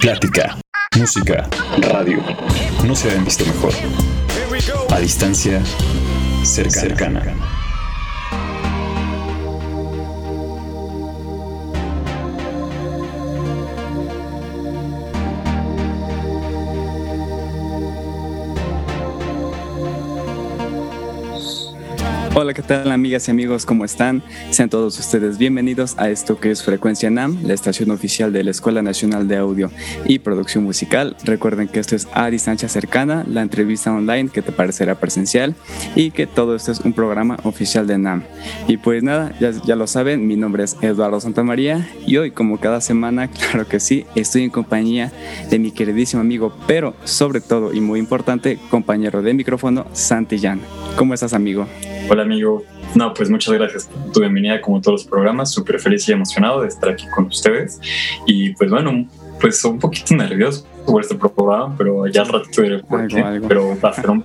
Plática, música, radio. No se habían visto mejor. A distancia, cercana. Hola, ¿qué tal amigas y amigos? ¿Cómo están? Sean todos ustedes bienvenidos a esto que es Frecuencia NAM, la estación oficial de la Escuela Nacional de Audio y Producción Musical. Recuerden que esto es a distancia cercana, la entrevista online que te parecerá presencial y que todo esto es un programa oficial de NAM. Y pues nada, ya, lo saben, mi nombre es Eduardo Santamaría y hoy, como cada semana, claro que sí, estoy en compañía de mi queridísimo amigo, pero sobre todo y muy importante, compañero de micrófono, Santillán. ¿Cómo estás, amigo? Hola amigo, no, pues muchas gracias por tu bienvenida como todos los programas, súper feliz y emocionado de estar aquí con ustedes. Y pues bueno, pues un poquito nervioso por este programa, pero ya al ratito diré por qué, pero va a ser un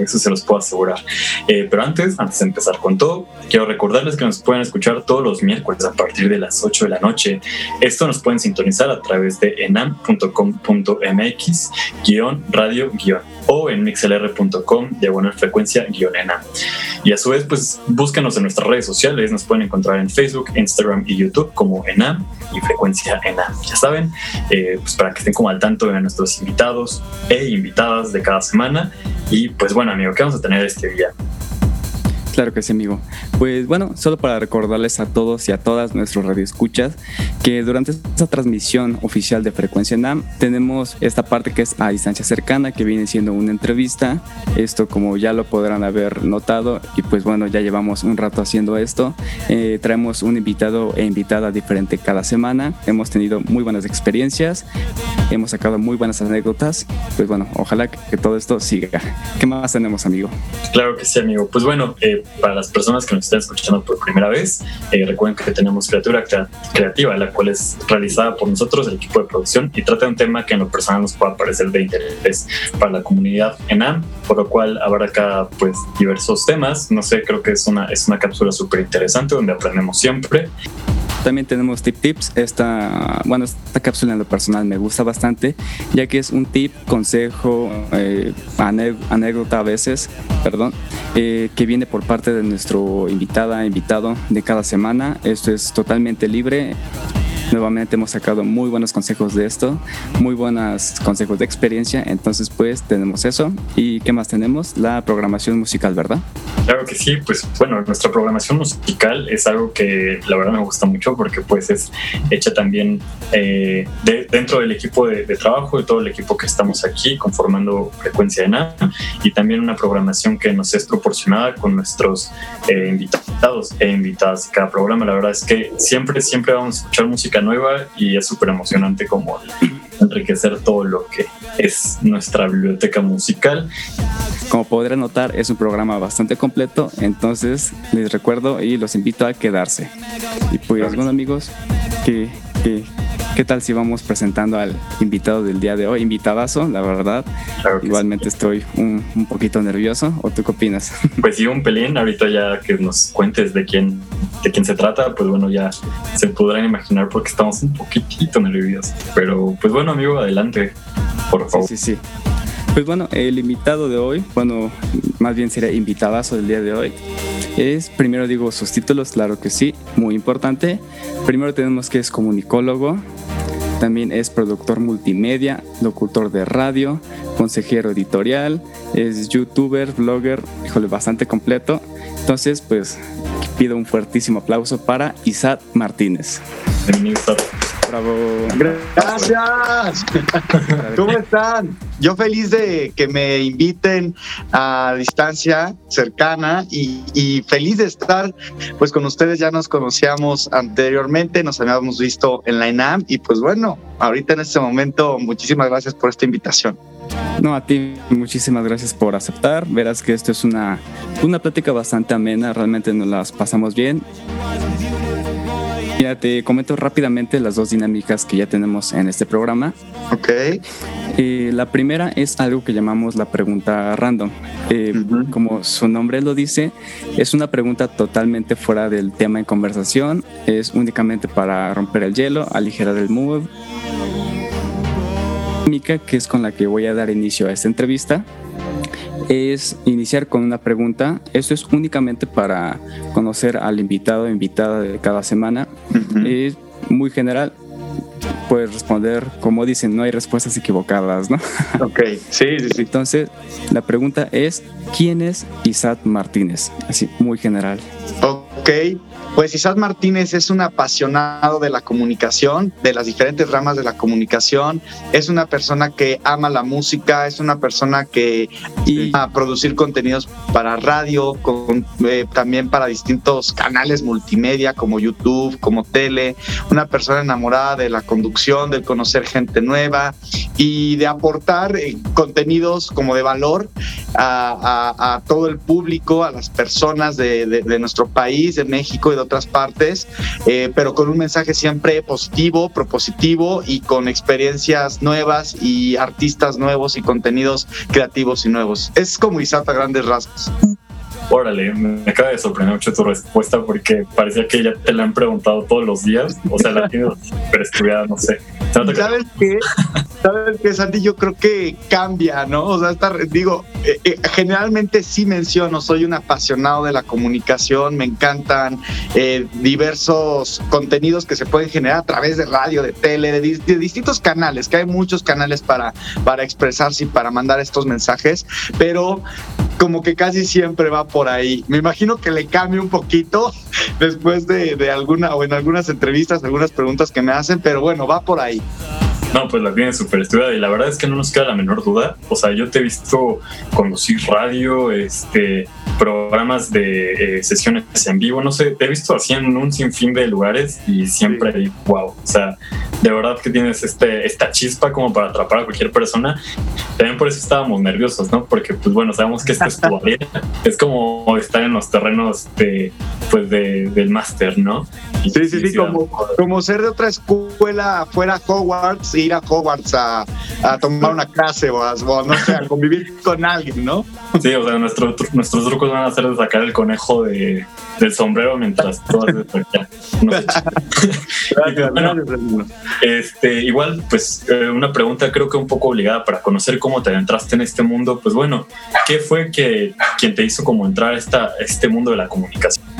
eso se los puedo asegurar. Eh, pero antes, antes de empezar con todo, quiero recordarles que nos pueden escuchar todos los miércoles a partir de las 8 de la noche. Esto nos pueden sintonizar a través de enam.com.mx, guion radio guion o en mixlr.com diagonal frecuencia guion enam. Y a su vez, pues búsquenos en nuestras redes sociales, nos pueden encontrar en Facebook, Instagram y YouTube como enam y frecuencia enam. Ya saben, eh, pues para que estén como al tanto de nuestros invitados e invitadas de cada semana. Y pues bueno, amigo, ¿qué vamos a tener este día? Claro que sí, amigo. Pues bueno, solo para recordarles a todos y a todas nuestros radioescuchas que durante esta transmisión oficial de Frecuencia NAM tenemos esta parte que es a distancia cercana, que viene siendo una entrevista. Esto como ya lo podrán haber notado y pues bueno, ya llevamos un rato haciendo esto. Eh, traemos un invitado e invitada diferente cada semana. Hemos tenido muy buenas experiencias, hemos sacado muy buenas anécdotas. Pues bueno, ojalá que, todo esto siga. ¿Qué más tenemos, amigo? Claro que sí, amigo. Pues bueno, eh, para las personas que nos están escuchando por primera vez, eh, recuerden que tenemos Criatura Creativa, la cual es realizada por nosotros, el equipo de producción, y trata un tema que en lo personal nos pueda parecer de interés para la comunidad ENAM, por lo cual abarca pues diversos temas. No sé, creo que es una, es una cápsula súper interesante donde aprendemos siempre. También tenemos tip tips. Esta, bueno, esta cápsula en lo personal me gusta bastante, ya que es un tip, consejo, eh, anécdota a veces, perdón, eh, que viene por parte de nuestro invitada, invitado de cada semana. Esto es totalmente libre Nuevamente hemos sacado muy buenos consejos de esto, muy buenos consejos de experiencia. Entonces, pues tenemos eso. ¿Y qué más tenemos? La programación musical, ¿verdad? Claro que sí, pues bueno, nuestra programación musical es algo que la verdad me gusta mucho porque pues es hecha también eh, dentro del equipo de, trabajo, de todo el equipo que estamos aquí conformando Frecuencia de NAM y también una programación que nos es proporcionada con nuestros eh, invitados e invitadas. Cada programa, la verdad es que siempre, siempre vamos a escuchar música nueva y es súper emocionante como enriquecer todo lo que es nuestra biblioteca musical. Como podrán notar, es un programa bastante completo, entonces les recuerdo y los invito a quedarse. Y pues, bueno, amigos, que, que ¿Qué tal si vamos presentando al invitado del día de hoy? Invitadazo, la verdad. Igualmente estoy un, un, poquito nervioso. ¿O tú qué opinas? Pues sí, un pelín. Ahorita ya que nos cuentes de quién, de quién se trata, pues bueno, ya se podrán imaginar porque estamos un poquitito nerviosos. Pero pues bueno, amigo, adelante, por favor. Sí, sí, sí. Pues bueno, el invitado de hoy, bueno, más bien sería invitadazo del día de hoy, es, primero digo sus títulos, claro que sí, muy importante. Primero tenemos que es comunicólogo, también es productor multimedia, locutor de radio, consejero editorial, es youtuber, blogger, híjole, bastante completo. Entonces, pues pido un fuertísimo aplauso para Isaac Martínez. Bravo. Gracias. ¿Cómo están? Yo feliz de que me inviten a distancia cercana y, y, feliz de estar pues con ustedes. Ya nos conocíamos anteriormente, nos habíamos visto en la INAM y pues bueno, ahorita en este momento muchísimas gracias por esta invitación. No, a ti muchísimas gracias por aceptar. Verás que esto es una, una plática bastante amena, realmente nos las pasamos bien. Ya te comento rápidamente las dos dinámicas que ya tenemos en este programa. Ok. Eh, la primera es algo que llamamos la pregunta random. Eh, como su nombre lo dice, es una pregunta totalmente fuera del tema en conversación. Es únicamente para romper el hielo, aligerar el mood dinámica que es con la que voy a dar inicio a esta entrevista es iniciar con una pregunta. Esto es únicamente para conocer al invitado o invitada de cada semana. Es muy general. Puedes responder, como dicen, no hay respuestas equivocadas, ¿no? Ok, sí, sí, sí. Entonces, la pregunta es, ¿quién es Isaac Martínez? Así, muy general. Ok, pues Isaac Martínez es un apasionado de la comunicación, de las diferentes ramas de la comunicación. Es una persona que ama la música, es una persona que ama producir contenidos para radio, eh, también para distintos canales multimedia como YouTube, como tele. Una persona enamorada de la conducción, de conocer gente nueva y de aportar eh, contenidos como de valor a, todo el público, a las personas de, de nuestro país, de México y de otras partes, eh, pero con un mensaje siempre positivo, propositivo y con experiencias nuevas y artistas nuevos y contenidos creativos y nuevos. Es como Isata a grandes rasgos. Órale, me acaba de sorprender mucho tu respuesta porque parecía que ya te la han preguntado todos los días. O sea, la tienes estudiada, no sé. ¿Sabes qué? ¿Sabes qué, Santi? Yo creo que cambia, ¿no? O sea, digo, eh, eh, generalmente sí menciono, soy un apasionado de la comunicación, me encantan eh, diversos contenidos que se pueden generar a través de radio, de tele, de, de, distintos canales, que hay muchos canales para, para expresarse y para mandar estos mensajes, pero como que casi siempre va por ahí. Me imagino que le cambie un poquito después de, de alguna o en algunas entrevistas, algunas preguntas que me hacen, pero bueno, va por ahí. No, pues la tiene súper estudiada y la verdad es que no nos queda la menor duda. O sea, yo te he visto conducir radio, este, programas de eh, sesiones en vivo, no sé, te he visto así en un sinfín de lugares y siempre, wow, o sea, de verdad que tienes este, esta chispa como para atrapar a cualquier persona. También por eso estábamos nerviosos, ¿no? Porque, pues bueno, sabemos que esta es tu es como estar en los terrenos de, pues, de, del máster, ¿no? sí, sí, sí, como, como ser de otra escuela fuera Hogwarts ir a Hogwarts a, tomar una clase o, a, no sé, a convivir con alguien, ¿no? Sí, o sea, nuestro, nuestros trucos van a ser de sacar el conejo de, del sombrero mientras tú haces este, igual, pues eh, una pregunta creo que un poco obligada para conocer cómo te adentraste en este mundo. Pues bueno, ¿qué fue que quien te hizo como entrar a esta, este mundo de la comunicación?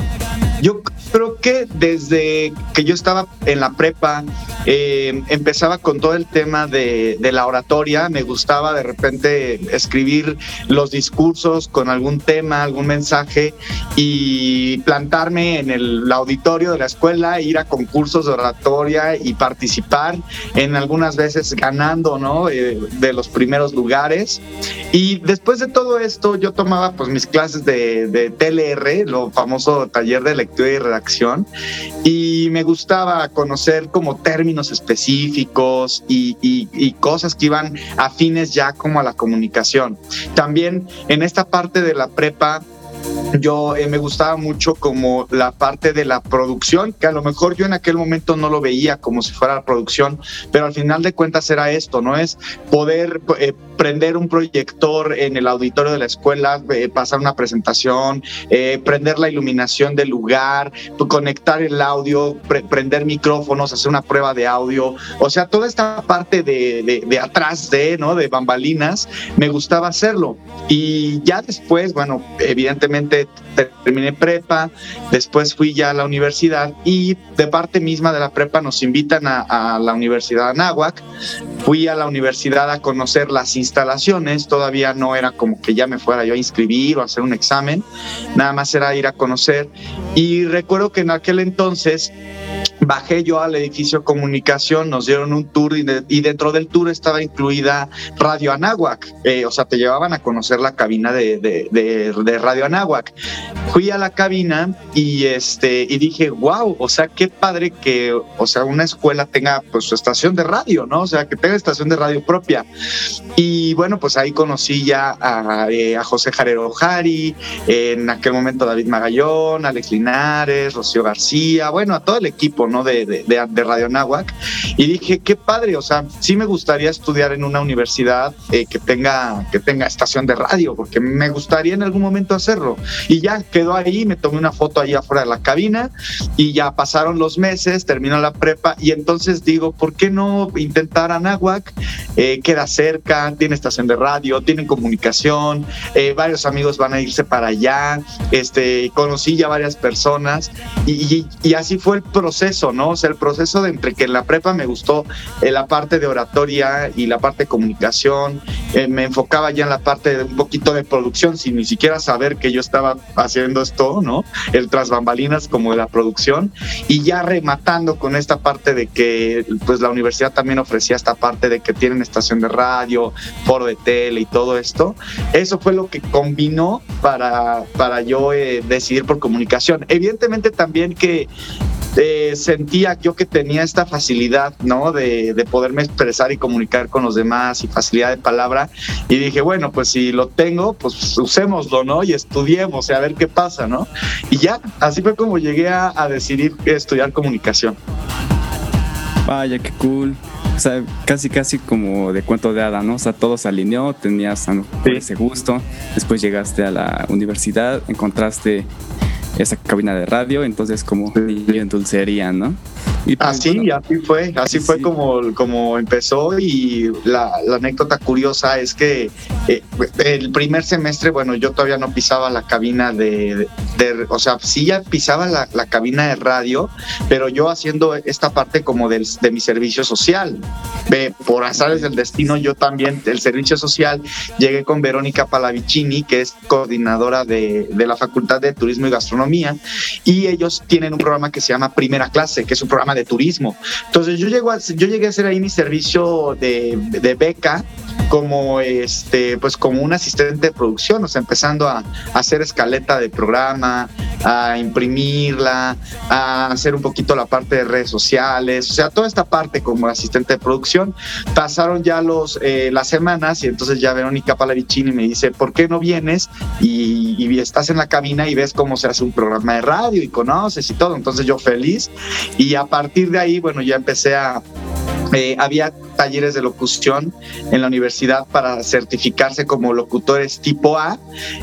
Yo creo que desde que yo estaba en la prepa, eh, empezaba con todo el tema de, la oratoria. Me gustaba de repente escribir los discursos con algún tema, algún mensaje y plantarme en el auditorio de la escuela, ir a concursos de oratoria y participar en algunas veces ganando, ¿no? Eh, de los primeros lugares. Y después de todo esto, yo tomaba pues mis clases de, de TLR, lo famoso taller de lectura y redacción y me gustaba conocer como términos específicos y, y, cosas que iban afines ya como a la comunicación. También en esta parte de la prepa yo eh, me gustaba mucho como la parte de la producción, que a lo mejor yo en aquel momento no lo veía como si fuera la producción, pero al final de cuentas era esto, ¿no? Es poder eh, prender un proyector en el auditorio de la escuela, eh, pasar una presentación, prender la iluminación del lugar, conectar el audio, prender micrófonos, hacer una prueba de audio, o sea, toda esta parte de, de atrás de, ¿no? De bambalinas, me gustaba hacerlo. Y ya después, bueno, evidentemente terminé prepa, después fui ya a la universidad y de parte misma de la prepa nos invitan a, la Universidad Anáhuac. Fui a la universidad a conocer las instalaciones, todavía no era como que ya me fuera yo a inscribir o a hacer un examen, nada más era ir a conocer. Y recuerdo que en aquel entonces bajé yo al edificio comunicación, nos dieron un tour y, dentro del tour estaba incluida Radio Anáhuac, eh, o sea, te llevaban a conocer la cabina de, de, Radio Anáhuac. Fui a la cabina y, este, y dije, wow, o sea, qué padre que, o sea, una escuela tenga pues su estación de radio, ¿no? O sea, que tenga estación de radio propia. Y bueno, pues ahí conocí ya a, eh, a José Jarero Jari, en aquel momento David Magallón, Alex Linares, Rocío García, bueno, a todo el equipo, ¿no? ¿no? De, de, Radio Nahuac. Y dije, qué padre, o sea, sí me gustaría estudiar en una universidad eh, que, tenga, que tenga estación de radio, porque me gustaría en algún momento hacerlo. Y ya quedó ahí, me tomé una foto ahí afuera de la cabina y ya pasaron los meses, terminó la prepa y entonces digo, ¿por qué no intentar Anáhuac? Eh, queda cerca, tiene estación de radio, tienen comunicación, eh, varios amigos van a irse para allá, este, conocí ya varias personas y, así fue el proceso, ¿no? O el proceso de entre que en la prepa me gustó eh, la parte de oratoria y la parte de comunicación, me enfocaba ya en la parte de un poquito de producción sin ni siquiera saber que yo estaba haciendo esto, ¿no? El tras bambalinas como la producción y ya rematando con esta parte de que pues la universidad también ofrecía esta parte de que tienen estación de radio, foro de tele y todo esto. Eso fue lo que combinó para, para yo eh, decidir por comunicación. Evidentemente también que eh, sentía yo que tenía esta facilidad, ¿no? De, de, poderme expresar y comunicar con los demás y facilidad de palabra. Y dije, bueno, pues si lo tengo, pues usémoslo, ¿no? Y estudiemos, a ver qué pasa, ¿no? Y ya, así fue como llegué a, a decidir estudiar comunicación. Vaya, qué cool. O sea, casi, casi como de cuento de hada, ¿no? O sea, todo se alineó, tenías ese gusto. Después llegaste a la universidad, encontraste esa cabina de radio, entonces como en dulcería, ¿no? Y pues, así, así fue, así fue como, como empezó y la, anécdota curiosa es que eh, el primer semestre, bueno, yo todavía no pisaba la cabina de, o sea, sí ya pisaba la, cabina de radio, pero yo haciendo esta parte como del, de mi servicio social. por azares del destino, yo también, el servicio social, llegué con Verónica Palavicini, que es coordinadora de, de la Facultad de Turismo y Gastronomía, y ellos tienen un programa que se llama Primera Clase, que es un programa de turismo. Entonces yo, llego a, yo llegué a hacer ahí mi servicio de, de beca como este pues como un asistente de producción, o sea, empezando a, hacer escaleta de programa, a imprimirla, a hacer un poquito la parte de redes sociales, o sea, toda esta parte como asistente de producción. Pasaron ya los eh, las semanas y entonces ya Verónica Palavicini me dice, ¿por qué no vienes y, y estás en la cabina y ves cómo se hace un programa de radio y conoces y todo? Entonces yo feliz y a partir de ahí, bueno, ya empecé a había talleres de locución en la universidad para certificarse como locutores tipo A.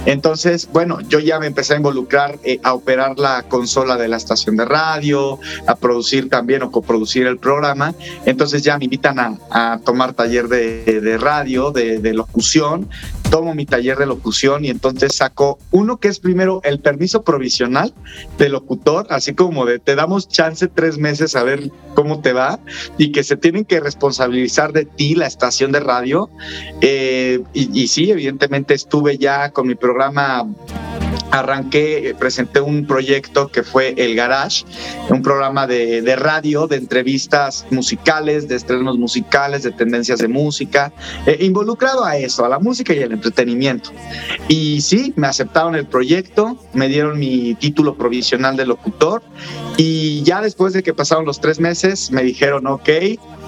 Entonces, bueno, yo ya me empecé a involucrar eh, a operar la consola de la estación de radio, a producir también o coproducir el programa. Entonces ya me invitan a, tomar taller de, radio, de, locución. Tomo mi taller de locución y entonces saco uno que es primero el permiso provisional de locutor, así como de te damos chance tres meses a ver cómo te va y que se tiene que responsabilizar de ti la estación de radio. Eh, y sí, evidentemente estuve ya con mi programa arranqué, presenté un proyecto que fue El Garage, un programa de, de, radio, de entrevistas musicales, de estrenos musicales, de tendencias de música, eh, involucrado a eso, a la música y al entretenimiento. Y sí, me aceptaron el proyecto, me dieron mi título provisional de locutor y ya después de que pasaron los tres meses me dijeron, ok,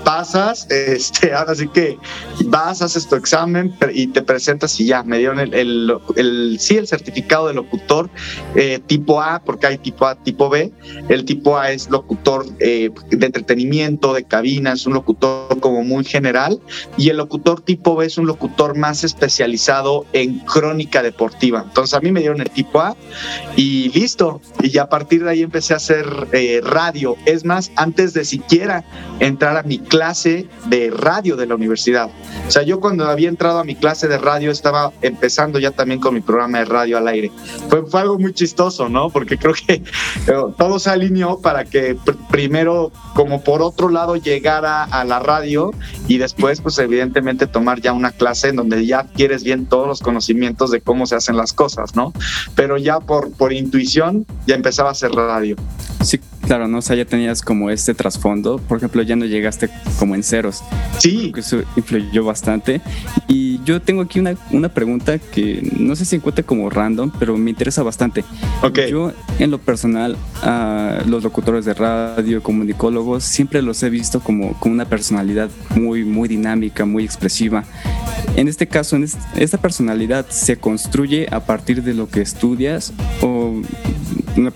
pasas, este, ahora sí que vas, haces tu examen y te presentas y ya, me dieron el, el, sí, el certificado de locutor eh, tipo A, porque hay tipo A, tipo B. El tipo A es locutor eh, de entretenimiento, de cabina, es un locutor como muy general, y el locutor tipo B es un locutor más especializado en crónica deportiva. Entonces a mí me dieron el tipo A y listo, y a partir de ahí empecé a hacer eh, radio. Es más, antes de siquiera entrar a mi clase de radio de la universidad. O sea, yo cuando había entrado a mi clase de radio estaba empezando ya también con mi programa de radio al aire. Fue, algo muy chistoso, ¿no? Porque creo que eh, todo se alineó para que primero, como por otro lado, llegara a la radio y después, pues evidentemente, tomar ya una clase en donde ya adquieres bien todos los conocimientos de cómo se hacen las cosas, ¿no? Pero ya por, por intuición ya empezaba a hacer radio. Sí, claro, ¿no? O sea, ya tenías como este trasfondo. Por ejemplo, ya no llegaste como en ceros. Sí. eso influyó bastante. Y yo tengo aquí una, una pregunta que no sé si encuentra como random, pero me interesa bastante. Okay. Yo, en lo personal, a los locutores de radio, comunicólogos, siempre los he visto como, como una personalidad muy, muy dinámica, muy expresiva. En este caso, ¿esta personalidad se construye a partir de lo que estudias o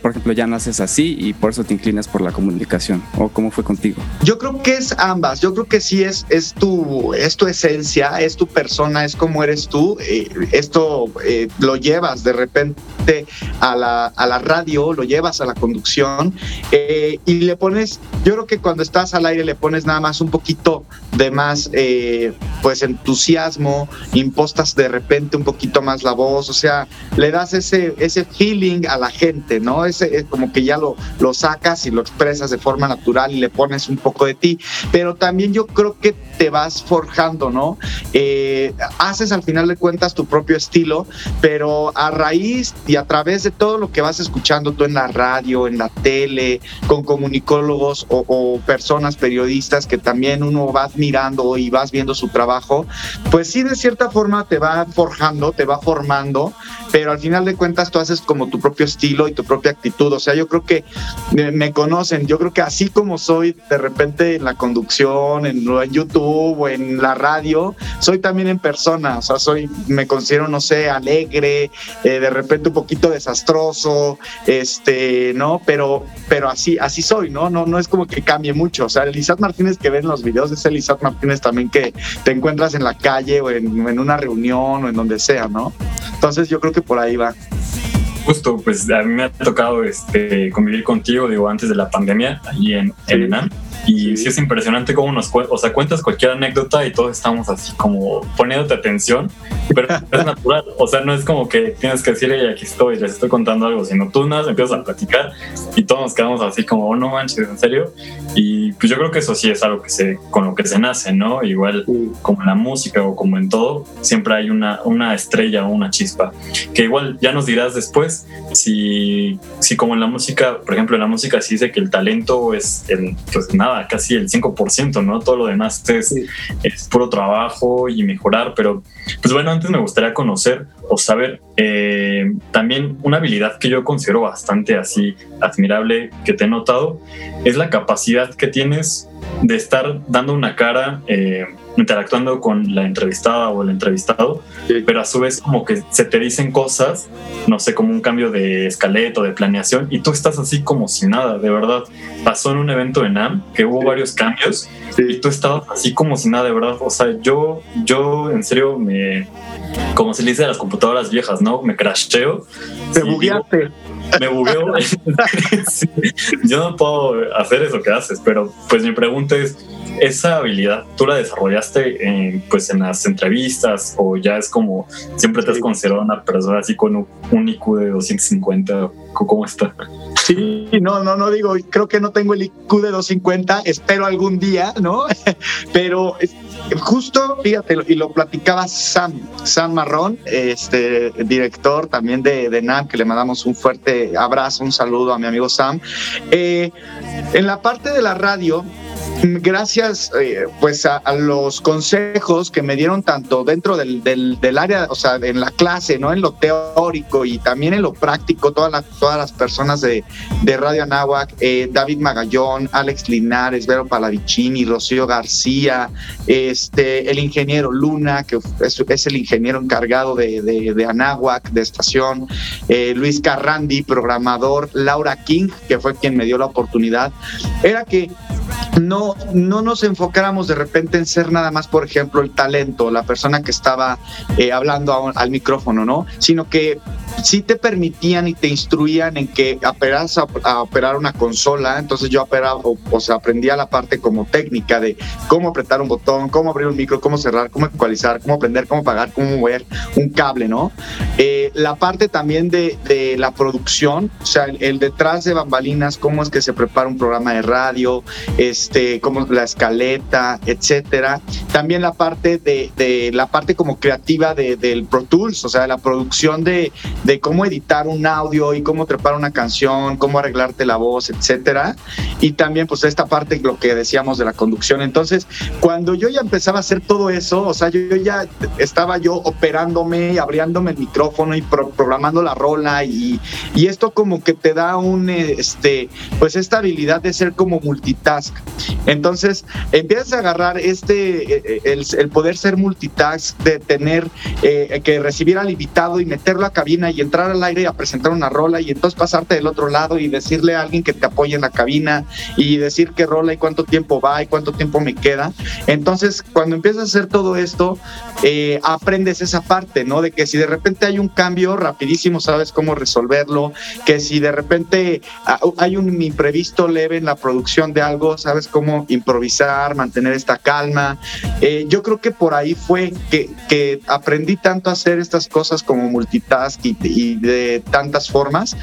por ejemplo, ya naces así y por eso te inclinas por la comunicación? ¿O cómo fue contigo? Yo creo que es ambas. Yo creo que sí es, es, tu, es tu esencia, es tu persona, es como eres tú. Eh, esto eh, lo llevas de repente a la, a la radio, lo llevas a la conducción eh, y le pones, yo creo que cuando estás al aire le pones nada más un poquito de más pues entusiasmo, impostas de repente un poquito más la voz, o sea, le das ese, ese feeling a la gente, ¿no? Ese, es como que ya lo, lo sacas y lo expresas de forma natural y le pones un poco de ti, pero también yo creo que te vas forjando, ¿no? Eh, haces al final de cuentas tu propio estilo, pero a raíz y a través de todo lo que vas escuchando tú en la radio, en la tele, con comunicólogos o, o personas periodistas que también uno va admirando y vas viendo su trabajo, pues sí, de cierta forma te va forjando, te va formando, pero al final de cuentas tú haces como tu propio estilo y tu propia actitud. O sea, yo creo que me, conocen, yo creo que así como soy de repente en la conducción, en, en YouTube o en la radio, soy también en persona. O sea, soy, me considero, no sé, alegre, eh, de repente un poquito desastroso, este, ¿no? Pero, pero así, así soy, ¿no? No, no es como que cambie mucho. O sea, el Martínez que ven los videos es el Martínez también que te encuentras en la calle o en, en una reunión o en donde sea, ¿no? Entonces yo creo que por ahí va. Justo, pues a mí me ha tocado este, convivir contigo, digo, antes de la pandemia, ahí en, en Enam. Y sí. es impresionante cómo nos o sea, cuentas cualquier anécdota y todos estamos así como poniéndote atención, pero es natural. O sea, no es como que tienes que decir, aquí estoy, les estoy contando algo, sino tú nada, empiezas a platicar y todos nos quedamos así como, oh, no manches, en serio. Y pues yo creo que eso sí es algo que se, con lo que se nace, ¿no? Igual como en la música o como en todo, siempre hay una, una estrella o una chispa, que igual ya nos dirás después si, si como en la música, por ejemplo, en la música se dice que el talento es el, pues nada, casi el 5%, ¿no? Todo lo demás es, es puro trabajo y mejorar, pero pues bueno, antes me gustaría conocer o saber eh, también una habilidad que yo considero bastante así admirable que te he notado, es la capacidad que tienes de estar dando una cara, eh, interactuando con la entrevistada o el entrevistado, sí. pero a su vez como que se te dicen cosas, no sé, como un cambio de escaleto, de planeación, y tú estás así como si nada, de verdad. Pasó en un evento en NAM que hubo sí. varios cambios sí. y tú estabas así como si nada, de verdad. O sea, yo, yo en serio me, como se le dice a las computadoras viejas, ¿no? Me crasheo. Te bugueaste. Me bugueo. yo no puedo hacer eso que haces, pero pues mi pregunta es, esa habilidad tú la desarrollaste en, pues en las entrevistas o ya es como siempre te has considerado una persona así con un IQ de 250 cómo está sí no no no digo creo que no tengo el IQ de 250 espero algún día no pero justo fíjate y lo platicaba Sam Sam Marrón este director también de, de NAM que le mandamos un fuerte abrazo un saludo a mi amigo Sam. Eh, en la parte de la radio gracias eh, pues a, los consejos que me dieron tanto dentro del, del, área, o sea, en la clase, ¿no? En lo teórico y también en lo práctico, todas las, todas las personas de, de Radio Anáhuac, eh, David Magallón, Alex Linares, Vero Palavicini, Rocío García, este, el ingeniero Luna, que es, es el ingeniero encargado de, de, de Anáhuac, de estación, eh, Luis Carrandi, programador, Laura King, que fue quien me dio la oportunidad, era que no, no nos enfocáramos de repente en ser nada más, por ejemplo, el talento, la persona que estaba eh, hablando al micrófono, ¿no? Sino que sí te permitían y te instruían en que aperas a, operar una consola, entonces yo operaba, o, o sea, aprendía la parte como técnica de cómo apretar un botón, cómo abrir un micro, cómo cerrar, cómo ecualizar, cómo prender, cómo apagar, cómo mover un cable, ¿no? Eh, la parte también de, de, la producción, o sea, el, el, detrás de bambalinas, cómo es que se prepara un programa de radio, este, cómo la escaleta, etcétera. También la parte de, de la parte como creativa de, del Pro Tools, o sea, la producción de, de cómo editar un audio y cómo trepar una canción, cómo arreglarte la voz, etcétera. Y también, pues, esta parte, lo que decíamos de la conducción. Entonces, cuando yo ya empezaba a hacer todo eso, o sea, yo, yo ya estaba yo operándome, abriéndome el micrófono y pro programando la rola y, y, esto como que te da un, este, pues, esta habilidad de ser como multitask. Entonces, empiezas a agarrar este, el, el poder ser multitask, de tener eh, que recibir al invitado y meterlo a cabina y y entrar al aire y a presentar una rola y entonces pasarte del otro lado y decirle a alguien que te apoye en la cabina y decir qué rola y cuánto tiempo va y cuánto tiempo me queda. Entonces, cuando empiezas a hacer todo esto, eh, aprendes esa parte, ¿no? De que si de repente hay un cambio rapidísimo, sabes cómo resolverlo, que si de repente ah, hay un imprevisto leve en la producción de algo, sabes cómo improvisar, mantener esta calma. Eh, yo creo que por ahí fue que, que aprendí tanto a hacer estas cosas como multitask y, de tantas formas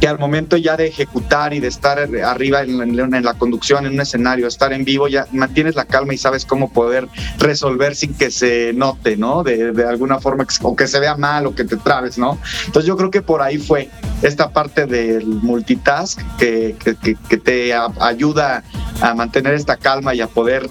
que al momento ya de ejecutar y de estar arriba en, la conducción, en un escenario, estar en vivo, ya mantienes la calma y sabes cómo poder resolver sin que se note, ¿no? De, alguna forma, o que se vea mal o que te trabes, ¿no? Entonces yo creo que por ahí fue esta parte del multitask que, que te ayuda a mantener esta calma y a poder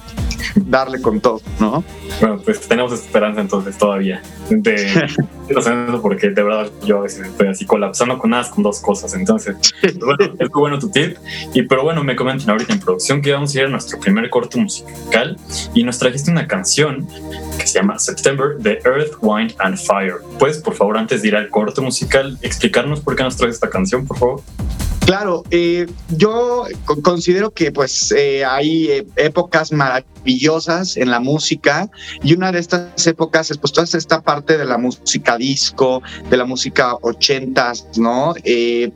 darle con todo, ¿no? Bueno, pues tenemos esperanza entonces todavía. De, porque de verdad yo a veces estoy así colapsando con nada, con dos cosas. Entonces, pues bueno, es muy bueno tu tip. Y pero bueno, me comentan ahorita en producción que vamos a ir a nuestro primer corte musical y nos trajiste una canción que se llama September de Earth, Wind and Fire. ¿Puedes, por favor, antes de ir al corte musical, explicarnos por qué nos traes esta canción, por favor? Claro, eh, yo considero que pues eh, hay eh, épocas maravillosas en la música y una de estas épocas es pues toda esta parte de la música disco, de la música ochentas, ¿no?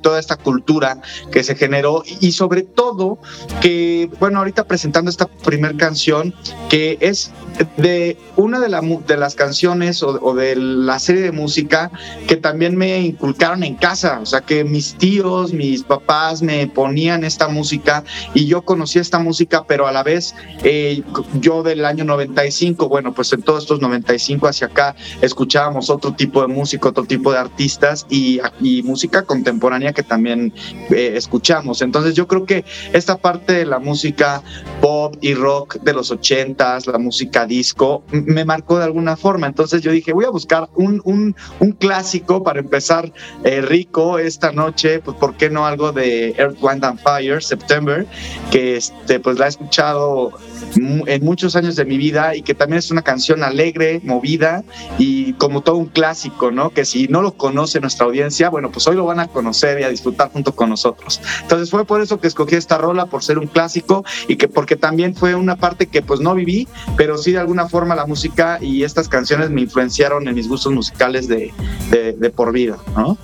toda esta cultura que se generó y sobre todo que, bueno, ahorita presentando esta primer canción que es de una de, de las canciones o, o de la serie de música que también me inculcaron en casa, o sea que mis tíos, mis papás, papás me ponían esta música y yo conocía esta música, pero a la vez eh, yo del año 95, bueno, pues en todos estos 95 hacia acá escuchábamos otro tipo de música, otro tipo de artistas y, música contemporánea que también eh, escuchamos. Entonces yo creo que esta parte de la música pop y rock de los 80s, la música disco, me marcó de alguna forma. Entonces yo dije, voy a buscar un, un, un clásico para empezar eh, rico esta noche, pues ¿por qué no algo de Earth, Wind and Fire, September, que este, pues la he escuchado en muchos años de mi vida y que también es una canción alegre, movida y como todo un clásico, ¿no? Que si no lo conoce nuestra audiencia, bueno, pues hoy lo van a conocer y a disfrutar junto con nosotros. Entonces fue por eso que escogí esta rola, por ser un clásico y que porque también fue una parte que pues no viví, pero sí de alguna forma la música y estas canciones me influenciaron en mis gustos musicales de, de por vida, ¿no?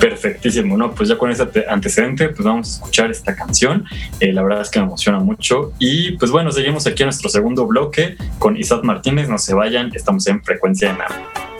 Perfectísimo, ¿no? Pues ya con ese antecedente, pues vamos a escuchar esta canción. Eh, la verdad es que me emociona mucho. Y pues bueno, seguimos aquí en nuestro segundo bloque con Isaac Martínez. No se vayan, estamos en frecuencia de nada.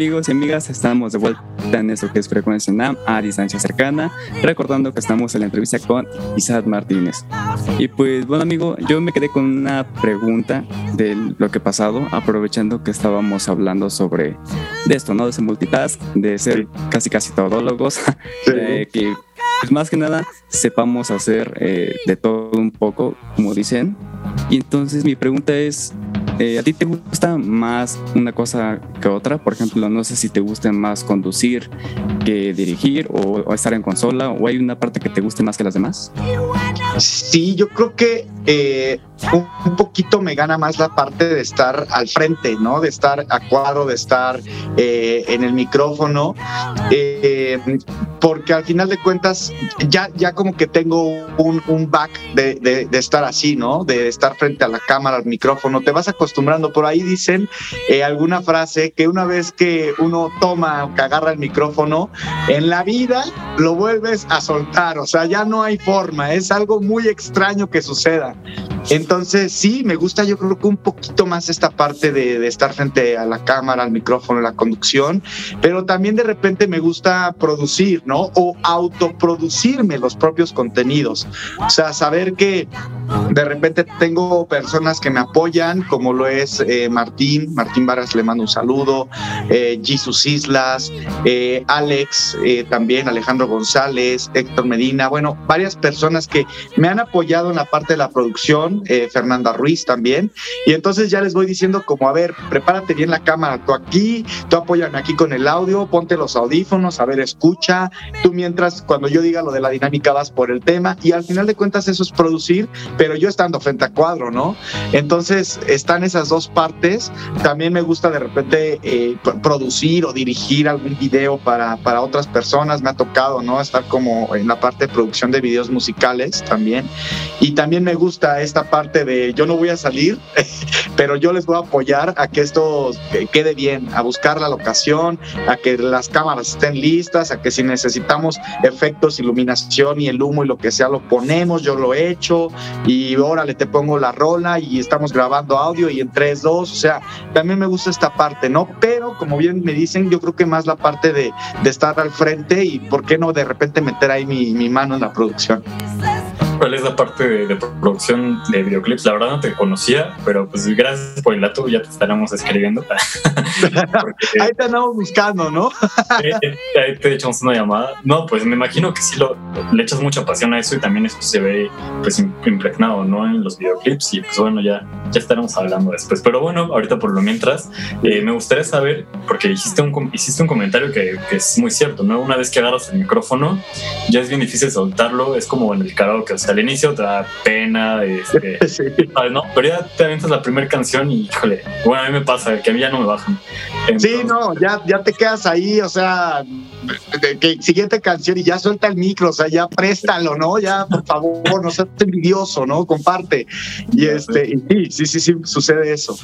Amigos y amigas, estamos de vuelta en esto que es Frecuencia NAM a distancia cercana, recordando que estamos en la entrevista con Isaac Martínez. Y pues bueno amigo, yo me quedé con una pregunta de lo que ha pasado, aprovechando que estábamos hablando sobre de esto, ¿no? De ese multitask, de ser casi casi todólogos, de que pues más que nada sepamos hacer eh, de todo un poco, como dicen. Y entonces mi pregunta es, eh, ¿A ti te gusta más una cosa que otra? Por ejemplo, no sé si te gusta más conducir que dirigir o, estar en consola o hay una parte que te guste más que las demás. Sí, yo creo que eh, un, poquito me gana más la parte de estar al frente, ¿no? De estar a cuadro, de estar eh, en el micrófono, porque al final de cuentas ya, ya como que tengo un, un back de, de, estar así, ¿no? De estar frente a la cámara, al micrófono, te vas acostumbrando. Por ahí dicen eh, alguna frase que una vez que uno toma o que agarra el micrófono, en la vida lo vuelves a soltar, o sea, ya no hay forma, es algo muy extraño que suceda. Entonces, sí, me gusta yo creo que un poquito más esta parte de, estar frente a la cámara, al micrófono, la conducción, pero también de repente me gusta producir, ¿no? O autoproducirme los propios contenidos. O sea, saber que de repente tengo personas que me apoyan, como lo es eh, Martín, Martín Varas le mando un saludo, eh, Jesus Islas, eh, Alex eh, también, Alejandro González, Héctor Medina, bueno, varias personas que me han apoyado en la parte de la producción, Fernanda Ruiz también, y entonces ya les voy diciendo como, a ver, prepárate bien la cámara, tú aquí, tú apóyame aquí con el audio, ponte los audífonos, a ver, escucha, tú mientras cuando yo diga lo de la dinámica vas por el tema, y al final de cuentas eso es producir, pero yo estando frente a cuadro, ¿no? Entonces están esas dos partes. También me gusta de repente eh, producir o dirigir algún video para, para otras personas. Me ha tocado, ¿no? Estar como en la parte de producción de videos musicales también. Y también me gusta esta parte de yo no voy a salir, pero yo les voy a apoyar a que esto quede bien, a buscar la locación, a que las cámaras estén listas, a que si necesitamos efectos, iluminación y el humo y lo que sea, lo ponemos, yo lo he hecho y órale, te pongo la rola y estamos grabando audio y en 3, 2, o sea, también me gusta esta parte, ¿no? Pero como bien me dicen, yo creo que más la parte de, de estar al frente y por qué no de repente meter ahí mi, mi mano en la producción cuál es la parte de, producción de videoclips. La verdad no te conocía, pero pues gracias por el dato, ya te estaremos escribiendo. ahí te andamos buscando, ¿no? ahí te echamos una llamada. No, pues me imagino que sí lo, le echas mucha pasión a eso y también eso se ve pues impregnado, ¿no? En los videoclips y pues bueno, ya, ya estaremos hablando después. Pero bueno, ahorita por lo mientras, eh, me gustaría saber, porque hiciste un, hiciste un comentario que, que, es muy cierto, ¿no? Una vez que agarras el micrófono, ya es bien difícil soltarlo, es como en el karaoke, o sea, al inicio te da pena, este, sí. ¿no? Pero ya te aventas la primera canción y, híjole, bueno, a mí me pasa que a mí ya no me bajan. Entonces, sí, no, ya, ya te quedas ahí, o sea, que siguiente canción y ya suelta el micro, o sea, ya préstalo, ¿no? Ya, por favor, no seas envidioso, ¿no? Comparte. Y este, y sí, sí, sí, sucede eso.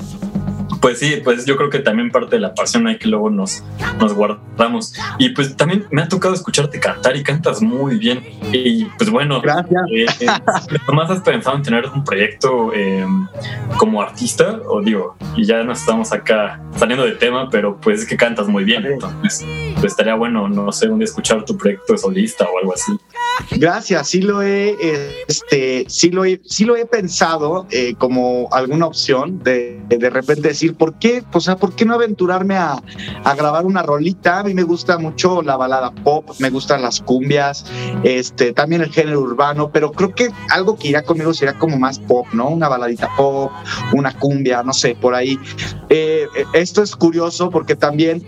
Pues sí, pues yo creo que también parte de la pasión hay que luego nos, nos guardamos. Y pues también me ha tocado escucharte cantar y cantas muy bien. Y pues bueno, gracias. Eh, eh, has pensado en tener un proyecto eh, como artista? O digo, y ya nos estamos acá saliendo de tema, pero pues es que cantas muy bien. Entonces, estaría bueno, no sé, un escuchar tu proyecto de solista o algo así. Gracias, sí lo he, este, sí lo he, sí lo he pensado eh, como alguna opción de, de repente decir, ¿por qué? O sea, ¿por qué no aventurarme a, a, grabar una rolita? A mí me gusta mucho la balada pop, me gustan las cumbias, este, también el género urbano, pero creo que algo que irá conmigo sería como más pop, ¿no? Una baladita pop, una cumbia, no sé, por ahí. Eh, esto es curioso porque también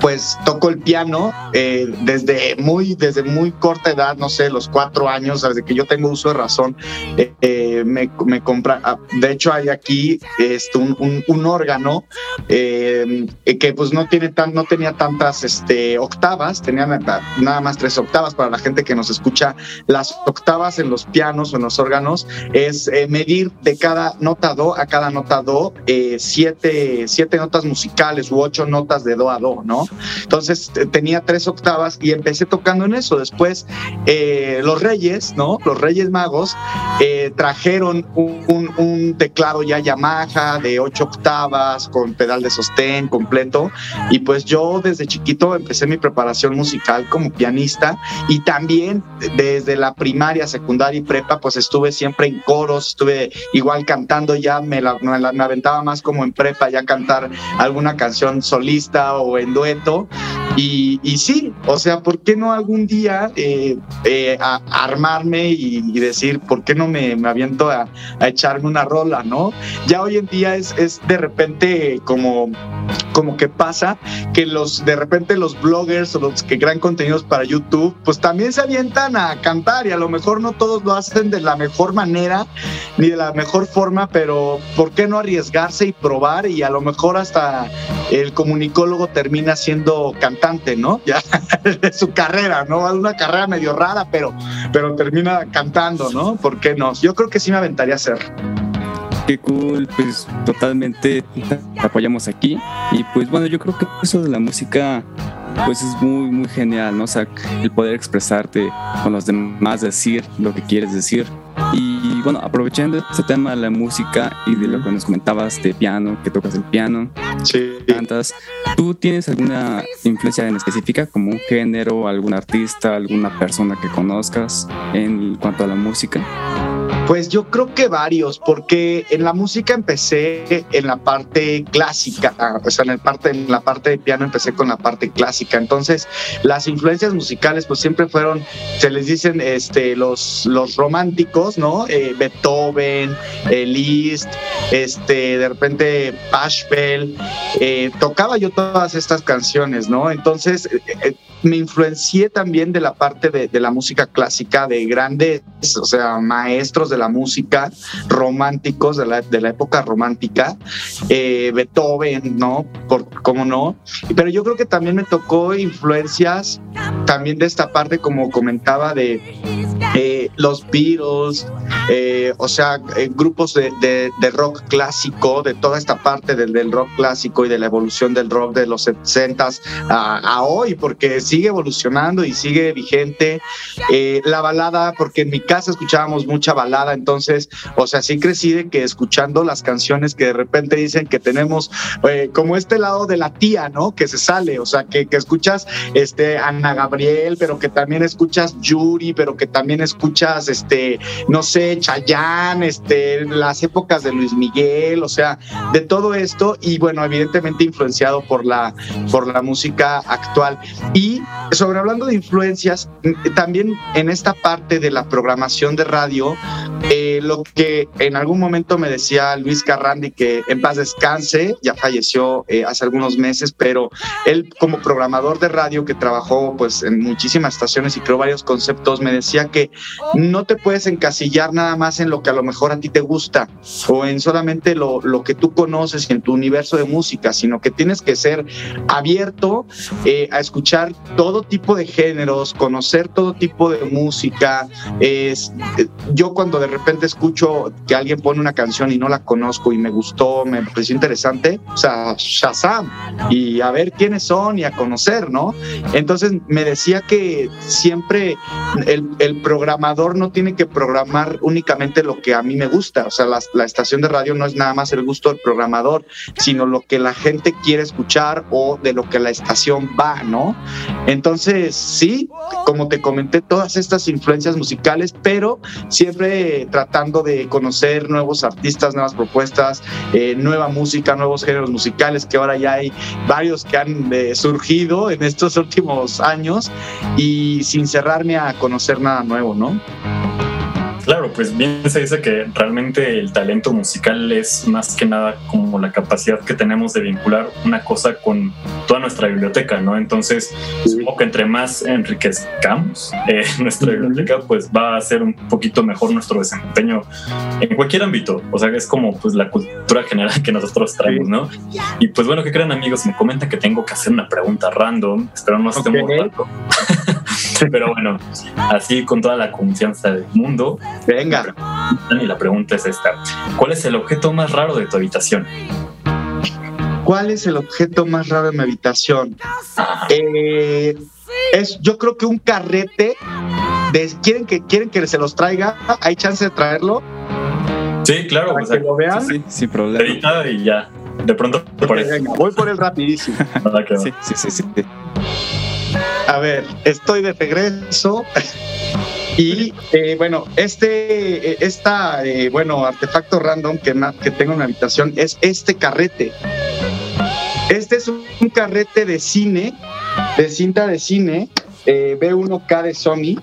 pues toco el piano eh, desde muy desde muy corta edad, no sé, los cuatro años, desde que yo tengo uso de razón, eh, eh me, compra, ah, de hecho hay aquí este, un, un, órgano eh, que pues no tiene tan, no tenía tantas este, octavas, tenía nada más tres octavas para la gente que nos escucha, las octavas en los pianos o en los órganos es eh, medir de cada nota do a cada nota do siete, siete notas musicales u ocho notas de do a do, ¿no? Entonces tenía tres octavas y empecé tocando en eso. Después eh, los Reyes, ¿no? Los Reyes Magos eh, trajeron un, teclado ya Yamaha de ocho octavas con pedal de sostén completo y pues yo desde chiquito empecé mi preparación musical como pianista y también desde la primaria, secundaria y prepa pues estuve siempre en coros, estuve igual cantando ya, me, la, me, aventaba más como en prepa ya cantar alguna canción solista o en dueto y, y sí, o sea, ¿por qué no algún día eh, eh, armarme y, decir, ¿por qué no me, me aviento a, a, echarme una rola, no? Ya hoy en día es, es de repente como como que pasa que los de repente los bloggers o los que crean contenidos para YouTube, pues también se avientan a cantar y a lo mejor no todos lo hacen de la mejor manera ni de la mejor forma, pero ¿por qué no arriesgarse y probar? Y a lo mejor hasta el comunicólogo termina siendo cantante, ¿no? Ya de su carrera, ¿no? Una carrera medio rara, pero, pero termina cantando, ¿no? ¿Por qué no? Yo creo que sí me aventaría a hacer. Qué cool, pues totalmente te apoyamos aquí. Y pues bueno, yo creo que eso de la música pues es muy, muy genial, ¿no? O sea, el poder expresarte con los demás, decir lo que quieres decir. Y bueno, aprovechando este tema de la música y de lo que nos comentabas de piano, que tocas el piano, sí. cantas, ¿tú tienes alguna influencia en específica, como un género, algún artista, alguna persona que conozcas en cuanto a la música? Pues yo creo que varios, porque en la música empecé en la parte clásica, o sea, en, el parte, en la parte de piano empecé con la parte clásica. Entonces, las influencias musicales pues siempre fueron, se les dicen este, los, los románticos, ¿no? Eh, Beethoven, eh, Liszt, este, de repente Pashbel, eh, tocaba yo todas estas canciones, ¿no? Entonces, me influencié también de la parte de, de la música clásica, de grandes, o sea, maestros de la música, románticos de la, de la época romántica, eh, Beethoven, ¿no? Por, ¿Cómo no? Pero yo creo que también me tocó influencias también de esta parte, como comentaba, de eh, los Beatles, eh, o sea, grupos de, de, rock clásico, de toda esta parte del, del, rock clásico y de la evolución del rock de los 60 a, a hoy, porque sigue evolucionando y sigue vigente. la balada, porque en mi casa escuchábamos mucha balada entonces, o sea, sí crecí de que escuchando las canciones que de repente dicen que tenemos eh, como este lado de la tía, ¿no? Que se sale, o sea, que, que escuchas este, Ana Gabriel, pero que también escuchas Yuri, pero que también escuchas, este, no sé, Chayán, este, las épocas de Luis Miguel, o sea, de todo esto y bueno, evidentemente influenciado por la, por la música actual. Y sobre hablando de influencias, también en esta parte de la programación de radio, eh, lo que en algún momento me decía Luis Carrandi, que en paz descanse, ya falleció eh, hace algunos meses, pero él como programador de radio que trabajó pues en muchísimas estaciones y creó varios conceptos, me decía que no te puedes encasillar nada más en lo que a lo mejor a ti te gusta o en solamente lo, lo que tú conoces y en tu universo de música, sino que tienes que ser abierto eh, a escuchar todo tipo de géneros, conocer todo tipo de música. Es, yo cuando de repente escucho que alguien pone una canción y no la conozco y me gustó, me pareció interesante, o sea, Shazam, y a ver quiénes son y a conocer, ¿no? Entonces me decía que siempre el, el programador no tiene que programar únicamente lo que a mí me gusta, o sea, la, la estación de radio no es nada más el gusto del programador, sino lo que la gente quiere escuchar o de lo que la estación va, ¿no? Entonces, sí, como te comenté, todas estas influencias musicales, pero siempre tratando de conocer nuevos artistas, nuevas propuestas, eh, nueva música, nuevos géneros musicales, que ahora ya hay varios que han eh, surgido en estos últimos años y sin cerrarme a conocer nada nuevo, ¿no? Claro, pues bien se dice que realmente el talento musical es más que nada como la capacidad que tenemos de vincular una cosa con toda nuestra biblioteca, ¿no? Entonces, supongo que entre más enriquezcamos eh, nuestra biblioteca, pues va a ser un poquito mejor nuestro desempeño en cualquier ámbito. O sea, es como pues la cultura general que nosotros traemos, ¿no? Y pues bueno, ¿qué creen amigos? Me comenta que tengo que hacer una pregunta random, espero no muy raro. Pero bueno, así con toda la confianza del mundo. Venga. Y la pregunta es esta. ¿Cuál es el objeto más raro de tu habitación? ¿Cuál es el objeto más raro en mi habitación? Eh, es, yo creo que un carrete. De, ¿quieren, que, ¿Quieren que se los traiga? ¿Hay chance de traerlo? Sí, claro. Para que lo vean. Sí, sí, sin problema. y ya. De pronto por Venga, voy por él rapidísimo. sí, sí, sí, sí. A ver, estoy de regreso. Y eh, bueno, este, eh, esta, eh, bueno, artefacto random que, que tengo en mi habitación es este carrete. Este es un, carrete de cine, de cinta de cine, B1K de Sony.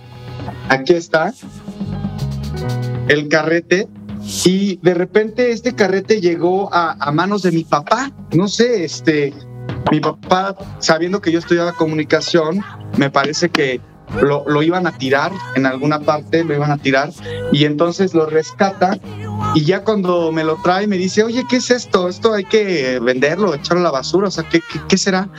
Aquí está el carrete. Y de repente este carrete llegó a, a manos de mi papá. No sé, este, mi papá, sabiendo que yo estudiaba comunicación, me parece que lo, lo, iban a tirar en alguna parte, lo iban a tirar, y entonces lo rescata y ya cuando me lo trae me dice, oye, ¿qué es esto? Esto hay que venderlo, echarlo a la basura, o sea, ¿qué, qué, será?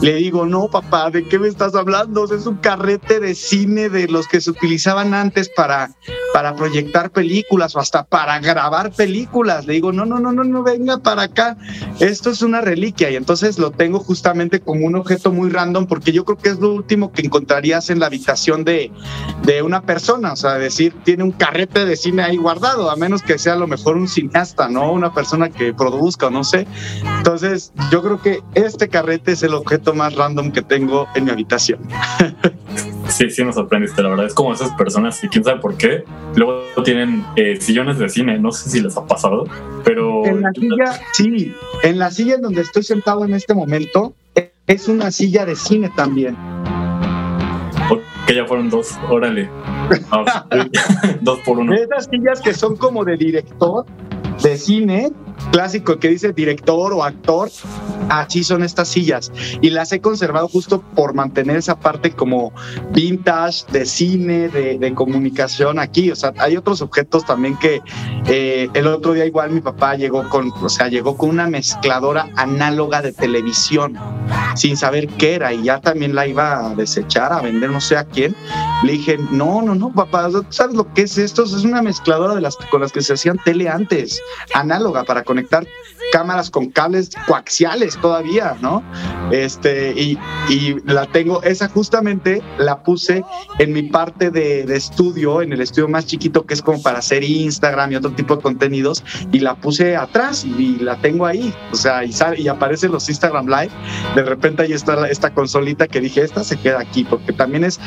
Le digo, no, papá, ¿de qué me estás hablando? es un carrete de cine de los que se utilizaban antes para, para proyectar películas o hasta para grabar películas. Le digo, no, no, no, no, no, venga para acá. Esto es una reliquia y entonces lo tengo justamente como un objeto muy random porque yo creo que es lo último que encontrarías en la habitación de, de una persona, o sea, decir, tiene un carrete de cine ahí guardado, a menos que sea a lo mejor un cineasta, ¿no? Una persona que produzca, no sé. Entonces, yo creo que este carrete es el objeto más random que tengo en mi habitación. Sí, sí, nos sorprendiste, la verdad. Es como esas personas que quién sabe por qué, luego tienen eh, sillones de cine, no sé si les ha pasado, pero... En la silla, sí, en la silla en donde estoy sentado en este momento, es una silla de cine también. Que ya fueron dos, órale. dos por uno. Esas sillas que son como de director de cine, clásico que dice director o actor, así son estas sillas. Y las he conservado justo por mantener esa parte como vintage de cine, de, comunicación aquí. O sea, hay otros objetos también que eh, el otro día igual mi papá llegó con, o sea, llegó con una mezcladora análoga de televisión sin saber qué era y ya también la iba a desechar, a vender no sé a quién. Le dije, no, no, no, papá, ¿sabes lo que es esto? Es una mezcladora de las con las que se hacían tele antes, análoga conectar cámaras con cables coaxiales todavía, ¿no? Este, y, y la tengo, esa justamente la puse en mi parte de, de, estudio, en el estudio más chiquito que es como para hacer Instagram y otro tipo de contenidos, y la puse atrás y, la tengo ahí, o sea, y, sale, y aparecen los Instagram Live, de repente ahí está esta consolita que dije, esta se queda aquí, porque también es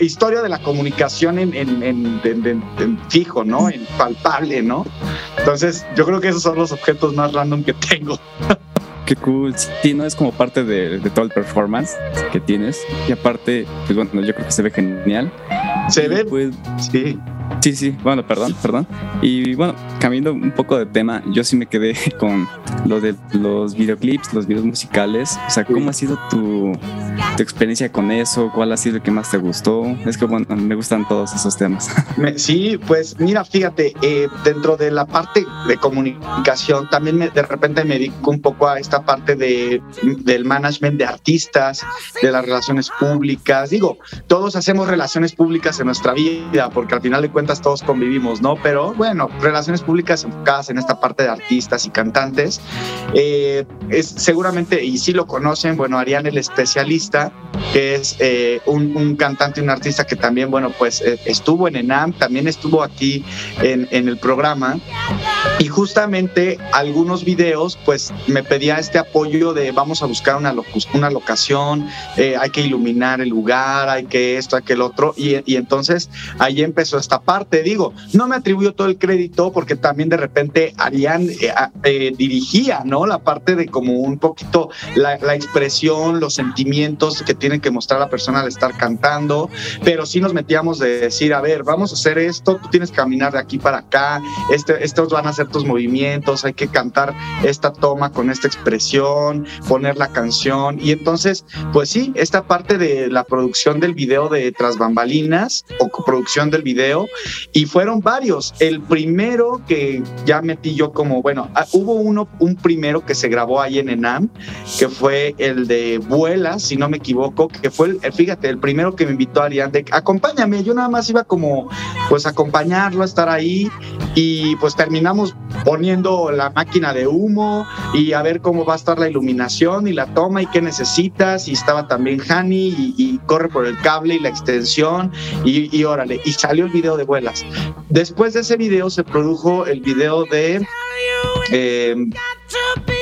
historia de la comunicación en, en fijo, ¿no? En palpable, ¿no? Entonces, yo creo que esos son los objetos más random que tengo. Qué cool. Sí, no es como parte de, de, todo el performance que tienes. Y aparte, pues bueno, yo creo que se ve genial. Se ve. Pues, sí. Sí, sí, bueno, perdón, perdón. Y bueno, cambiando un poco de tema, yo sí me quedé con lo de los videoclips, los videos musicales. O sea, ¿cómo ha sido tu, experiencia con eso? ¿Cuál ha sido el que más te gustó? Es que, bueno, me gustan todos esos temas. Sí, pues mira, fíjate, eh, dentro de la parte de comunicación, también me, de repente me dedico un poco a esta parte de, del management de artistas, de las relaciones públicas. Digo, todos hacemos relaciones públicas en nuestra vida, porque al final de cuentas todos convivimos, ¿no? Pero bueno, relaciones públicas enfocadas en esta parte de artistas y cantantes. Eh, es seguramente, y si lo conocen, bueno, Arián el especialista, que es eh, un, un, cantante un artista que también, bueno, pues eh, estuvo en ENAM, también estuvo aquí en, en el programa. Y justamente algunos videos, pues me pedía este apoyo de vamos a buscar una, una locación, hay que iluminar el lugar, hay que esto, aquel otro. Y, y entonces ahí empezó esta parte. Digo, no me atribuyo todo el crédito porque también de repente Arián eh, eh, dirigía, ¿no? La parte de como un poquito la, la, expresión, los sentimientos que tiene que mostrar la persona al estar cantando, pero sí nos metíamos de decir, a ver, vamos a hacer esto, tú tienes que caminar de aquí para acá, este, estos van a ser tus movimientos, hay que cantar esta toma con esta expresión, poner la canción y entonces, pues sí, esta parte de la producción del video de Tras Bambalinas o coproducción del video, Y fueron varios. El primero que ya metí yo como, bueno, ah, hubo uno, un primero que se grabó ahí en Enam, que fue el de Vuela, si no me equivoco, que fue, el, fíjate, el primero que me invitó a Arián de acompáñame. Yo nada más iba como, pues, acompañarlo, a estar ahí y pues terminamos poniendo la máquina de humo y a ver cómo va a estar la iluminación y la toma y qué necesitas. Y estaba también Hani y, corre por el cable y la extensión y, órale. Y salió el video de vuelas. Después de ese video se produjo el video de... Eh,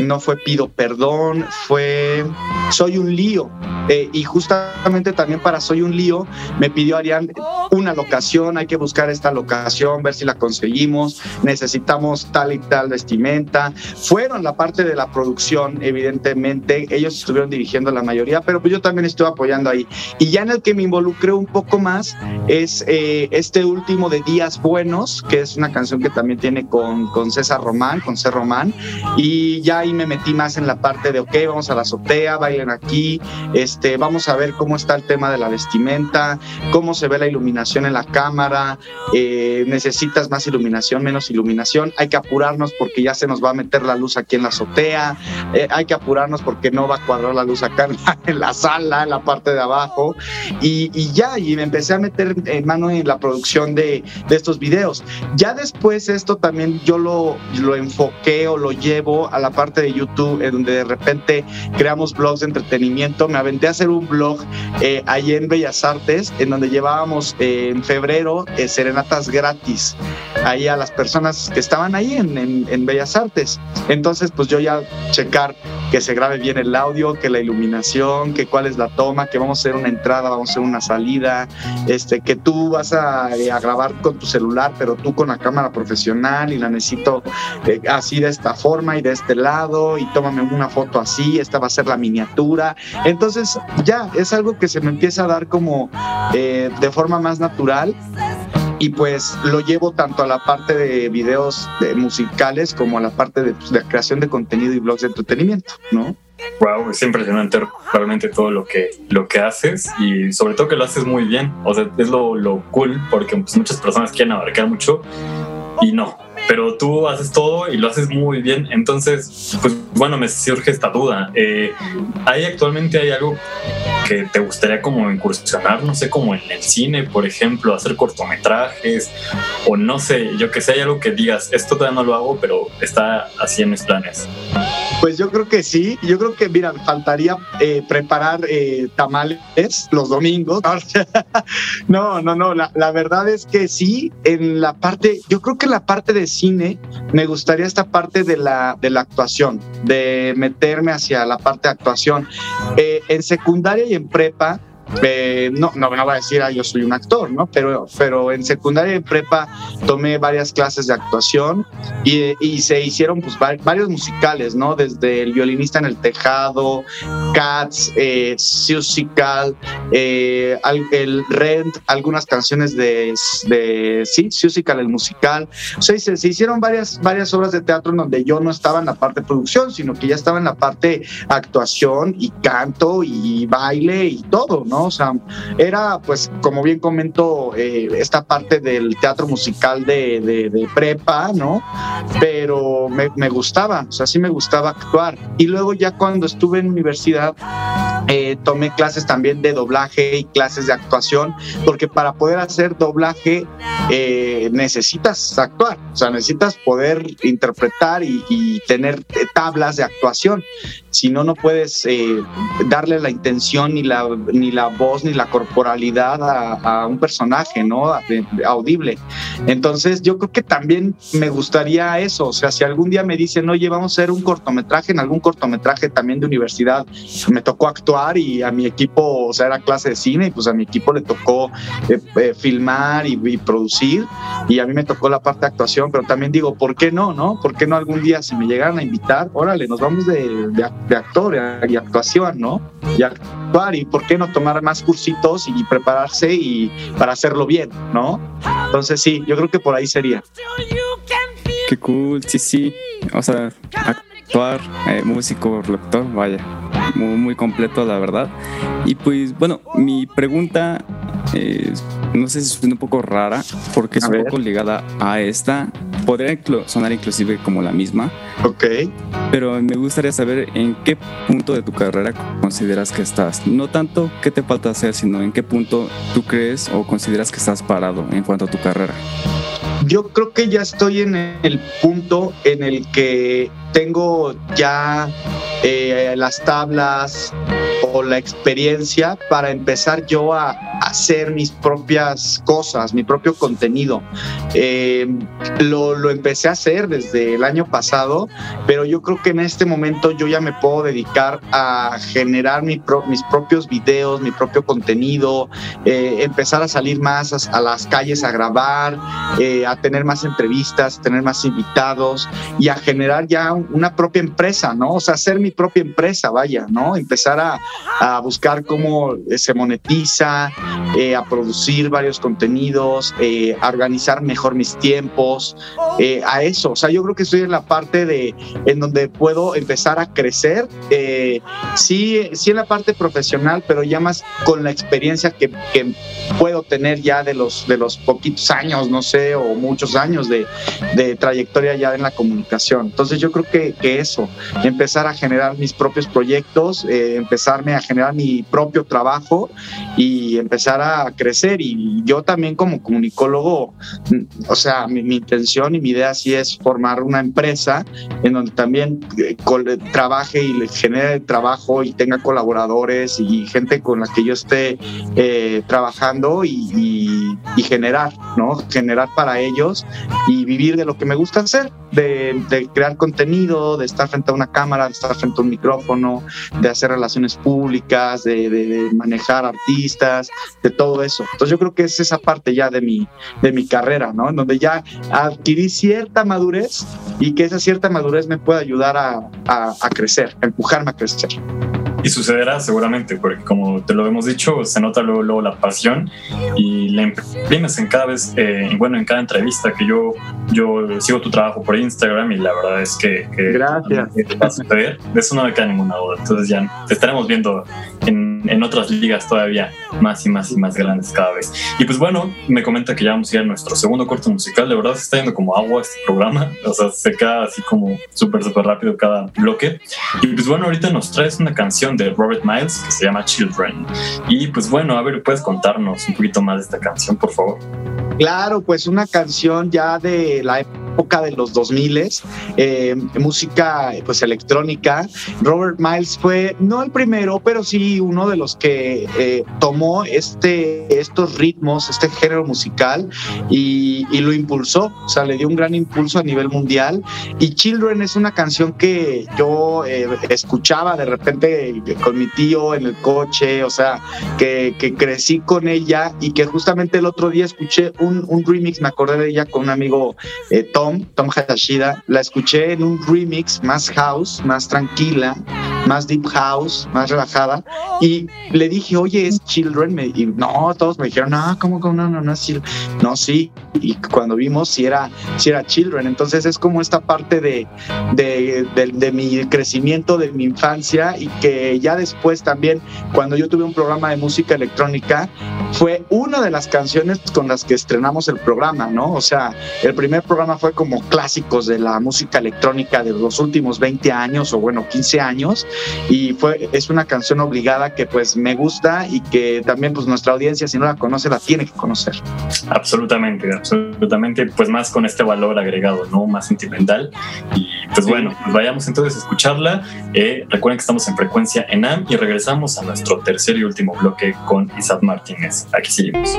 no fue pido perdón, fue soy un lío. Eh, y justamente también para Soy un lío me pidió Arián una locación, hay que buscar esta locación, ver si la conseguimos, necesitamos tal y tal vestimenta. Fueron la parte de la producción, evidentemente, ellos estuvieron dirigiendo la mayoría, pero yo también estuve apoyando ahí. Y ya en el que me involucré un poco más es eh, este último de Días Buenos, que es una canción que también tiene con, con César Román, con C. Román, y ya ahí me metí más en la parte de, ok, vamos a la azotea, bailen aquí, este, vamos a ver cómo está el tema de la vestimenta, cómo se ve la iluminación en la cámara, eh, necesitas más iluminación, menos iluminación, hay que apurarnos porque ya se nos va a meter la luz aquí en la azotea, eh, hay que apurarnos porque no va a cuadrar la luz acá en la, sala, en la parte de abajo, y, ya, y me empecé a meter en mano en la producción de, de estos videos. Ya después esto también yo lo, lo enfoqué o lo llevo a la parte de YouTube, en donde de repente creamos blogs de entretenimiento. Me aventé a hacer un blog eh, allí en Bellas Artes, en donde llevábamos eh, en febrero eh, serenatas gratis ahí a las personas que estaban ahí en, en, Bellas Artes. Entonces, pues yo ya checar que se grabe bien el audio, que la iluminación, que cuál es la toma, que vamos a hacer una entrada, vamos a hacer una salida, este, que tú vas a, a grabar con tu celular, pero tú con la cámara profesional y la necesito así de esta forma y de este lado y tómame una foto así, esta va a ser la miniatura. Entonces ya es algo que se me empieza a dar como eh, de forma más natural y pues lo llevo tanto a la parte de videos musicales como a la parte de, pues, de, creación de contenido y blogs de entretenimiento, ¿no? Wow, es impresionante realmente todo lo que, lo que haces y sobre todo que lo haces muy bien. O sea, es lo, lo cool porque pues, muchas personas quieren abarcar mucho y no, pero tú haces todo y lo haces muy bien. Entonces, pues bueno, me surge esta duda. Eh, ¿Hay actualmente hay algo que te gustaría como incursionar, no sé, como en el cine, por ejemplo, hacer cortometrajes o no sé, yo que sé, hay algo que digas, esto todavía no lo hago, pero está así en mis planes? Pues yo creo que sí, yo creo que, mira, faltaría eh, preparar eh, tamales los domingos. no, no, no, la, la, verdad es que sí, en la parte, yo creo que en la parte de cine me gustaría esta parte de la, de la actuación, de meterme hacia la parte de actuación. Eh, en secundaria y en prepa, eh, no, no me voy a decir, ah, yo soy un actor, ¿no? Pero, pero en secundaria y prepa tomé varias clases de actuación y, y, se hicieron pues varios musicales, ¿no? Desde El violinista en el tejado, Cats, eh, Musical, eh, el Rent, algunas canciones de, de sí, Musical, el musical. O sea, se, se, hicieron varias, varias obras de teatro en donde yo no estaba en la parte de producción, sino que ya estaba en la parte actuación y canto y baile y todo, ¿no? O sea, era, pues, como bien comento, eh, esta parte del teatro musical de, de, prepa, ¿no? Pero me, me, gustaba, o sea, sí me gustaba actuar. Y luego ya cuando estuve en universidad, eh, tomé clases también de doblaje y clases de actuación, porque para poder hacer doblaje eh, necesitas actuar, o sea, necesitas poder interpretar y, y tener tablas de actuación si no, no puedes eh, darle la intención ni la, ni la voz ni la corporalidad a, un personaje, ¿no? audible. Entonces, yo creo que también me gustaría eso, o sea, si algún día me dicen, oye, vamos a hacer un cortometraje, en algún cortometraje también de universidad, me tocó actuar y a mi equipo, o sea, era clase de cine y pues a mi equipo le tocó eh, eh, filmar y, producir y a mí me tocó la parte de actuación, pero también digo, ¿por qué no, no? ¿Por qué no algún día si me llegaran a invitar, órale, nos vamos de, de de actor y actuación, ¿no? Y actuar y por qué no tomar más cursitos y prepararse y para hacerlo bien, ¿no? Entonces sí, yo creo que por ahí sería. Qué cool, sí, sí. O sea, actuar, eh, músico, lector, vaya, muy, muy completo, la verdad. Y pues, bueno, mi pregunta no sé si es un poco rara, porque es un poco ligada a esta. Podría sonar inclusive como la misma. Ok. Pero me gustaría saber en qué punto de tu carrera consideras que estás. No tanto qué te falta hacer, sino en qué punto tú crees o consideras que estás parado en cuanto a tu carrera. Yo creo que ya estoy en el punto en el que tengo ya eh, las tablas o la experiencia para empezar yo a, hacer mis propias cosas, mi propio contenido. Eh, lo, lo, empecé a hacer desde el año pasado, pero yo creo que en este momento yo ya me puedo dedicar a generar mi mis propios videos, mi propio contenido, eh, empezar a salir más a, las calles a grabar, a tener más entrevistas, tener más invitados y a generar ya una propia empresa, ¿no? O sea, hacer mi propia empresa, vaya, ¿no? Empezar a, a buscar cómo eh, se monetiza, eh, a producir varios contenidos, eh, a organizar mejor mis tiempos, a eso. O sea, yo creo que estoy en la parte de en donde puedo empezar a crecer, sí, sí en la parte profesional, pero ya más con la experiencia que, que, puedo tener ya de los, de los poquitos años, no sé, o muchos años de, de trayectoria ya en la comunicación. Entonces yo creo que, que eso, empezar a generar mis propios proyectos, empezarme a generar mi propio trabajo y empezar a crecer. Y yo también como comunicólogo, mm, o sea, mi, intención y mi idea sí es formar una empresa en donde también eh, trabaje y genere trabajo y tenga colaboradores y gente con la que yo esté eh, trabajando y, generar, ¿no? Generar para ellos y vivir de lo que me gusta hacer, de, crear contenido, de estar frente a una cámara, de estar frente a un micrófono, de hacer relaciones públicas de, manejar artistas, de todo eso. Entonces yo creo que es esa parte ya de mi, de mi carrera, ¿no? En donde ya adquirí cierta madurez y que esa cierta madurez me puede ayudar a, a crecer, a empujarme a crecer. Y sucederá seguramente, porque como te lo hemos dicho, se nota luego, la pasión y la imprimes en cada vez, eh, bueno, en cada entrevista que yo, yo sigo tu trabajo por Instagram y la verdad es que, Gracias. va a suceder. De eso no me queda ninguna duda. Entonces ya te estaremos viendo en, en, otras ligas todavía más y más y más grandes cada vez. Y pues bueno, me comenta que ya vamos a ir a nuestro segundo corte musical. De verdad se está yendo como agua este programa. O sea, se queda así como súper, súper rápido cada bloque. Y pues bueno, ahorita nos traes una canción de Robert Miles que se llama Children. Y pues bueno, a ver, ¿puedes contarnos un poquito más de esta canción, por favor? Claro, pues una canción ya de la época de los 2000, eh, música pues electrónica. Robert Miles fue no el primero, pero sí uno de los que eh, tomó este, estos ritmos, este género musical y, lo impulsó, o sea, le dio un gran impulso a nivel mundial. Y Children es una canción que yo eh, escuchaba de repente con mi tío en el coche, o sea, que, que, crecí con ella y que justamente el otro día escuché un, remix, me acordé de ella con un amigo Tom Tom, Hayashida, la escuché en un remix más house, más tranquila, más deep house, más relajada, y le dije, oye, es Children, y no, todos me dijeron, no, ¿cómo, cómo no, no, no es No, sí, y cuando vimos si era, si era Children, entonces es como esta parte de, de, de, mi crecimiento, de mi infancia, y que ya después también, cuando yo tuve un programa de música electrónica, fue una de las canciones con las que estrenamos el programa, ¿no? O sea, el primer programa fue como clásicos de la música electrónica de los últimos 20 años o bueno, 15 años y fue es una canción obligada que pues me gusta y que también pues nuestra audiencia si no la conoce la tiene que conocer. Absolutamente, absolutamente, pues más con este valor agregado, ¿no? Más sentimental y pues bueno, pues vayamos entonces a escucharla. Eh, recuerden que estamos en frecuencia ENAM y regresamos a nuestro tercer y último bloque con Isaac Martínez. Aquí seguimos.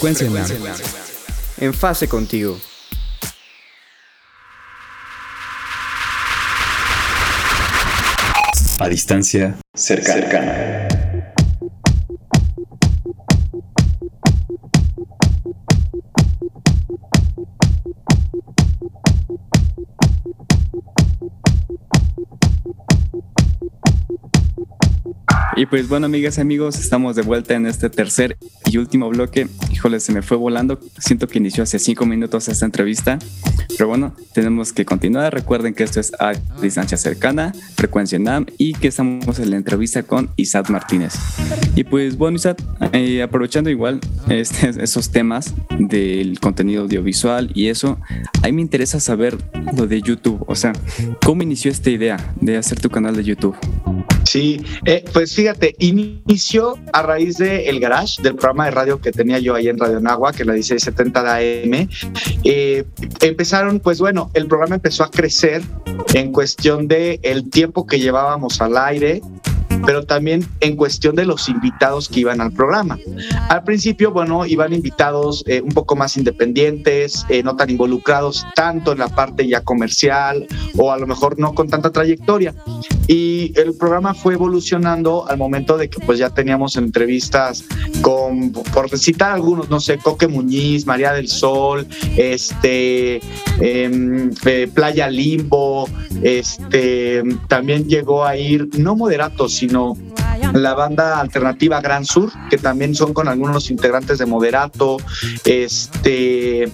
Frecuencia NAM. En fase contigo. A distancia cercana. Y pues bueno, amigas y amigos, estamos de vuelta en este tercer y último bloque. Híjole, se me fue volando. Siento que inició hace cinco minutos esta entrevista. Pero bueno, tenemos que continuar. Recuerden que esto es a distancia cercana, frecuencia NAM, y que estamos en la entrevista con Isaac Martínez. Y pues bueno, Isaac, eh, aprovechando igual este, esos temas del contenido audiovisual y eso, a mí me interesa saber lo de YouTube. O sea, ¿cómo inició esta idea de hacer tu canal de YouTube? Sí, eh, pues fíjate, inició a raíz del el Garage, del programa de radio que tenía yo ahí en Radio Nagua, que la 1670 de AM. Eh, empezaron, pues bueno, el programa empezó a crecer en cuestión de el tiempo que llevábamos al aire, pero también en cuestión de los invitados que iban al programa. Al principio, bueno, iban invitados eh, un poco más independientes, eh, no tan involucrados tanto en la parte ya comercial o a lo mejor no con tanta trayectoria. Y el programa fue evolucionando al momento de que pues ya teníamos entrevistas con, por citar algunos, no sé, Coque Muñiz, María del Sol, este, em, eh, Playa Limbo, este, también llegó a ir, no moderatos, sino no la banda alternativa Gran Sur, que también son con algunos integrantes de Moderato, este,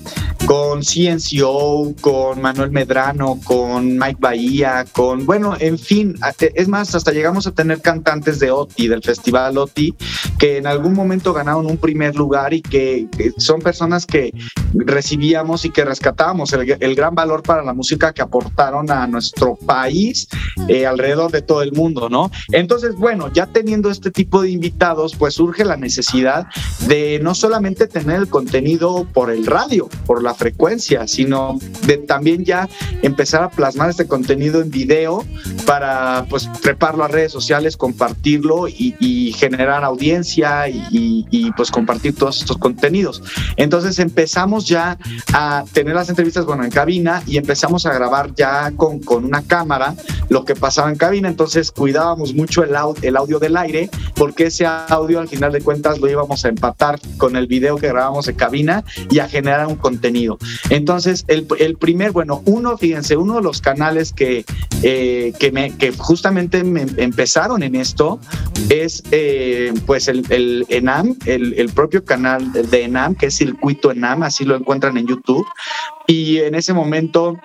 con CNCO, con Manuel Medrano, con Mike Bahía, con, bueno, en fin, es más, hasta llegamos a tener cantantes de OTI, del Festival OTI, que en algún momento ganaron un primer lugar y que, son personas que recibíamos y que rescatábamos el, gran valor para la música que aportaron a nuestro país eh, alrededor de todo el mundo, ¿no? Entonces, bueno, ya teniendo este tipo de invitados, pues surge la necesidad de no solamente tener el contenido por el radio, por la frecuencia, sino de también ya empezar a plasmar este contenido en video para pues treparlo a redes sociales, compartirlo y, generar audiencia y, pues compartir todos estos contenidos. Entonces empezamos ya a tener las entrevistas, bueno, en cabina y empezamos a grabar ya con, con una cámara lo que pasaba en cabina. Entonces cuidábamos mucho el, el audio del aire porque ese audio al final de cuentas lo íbamos a empatar con el video que grabamos en cabina y a generar un contenido. Entonces, el, el primer, bueno, uno, fíjense, uno de los canales que, eh, que, me, que justamente me empezaron en esto es eh, pues el, el ENAM, el, el propio canal de ENAM, que es Circuito ENAM, así lo encuentran en YouTube. Y en ese momento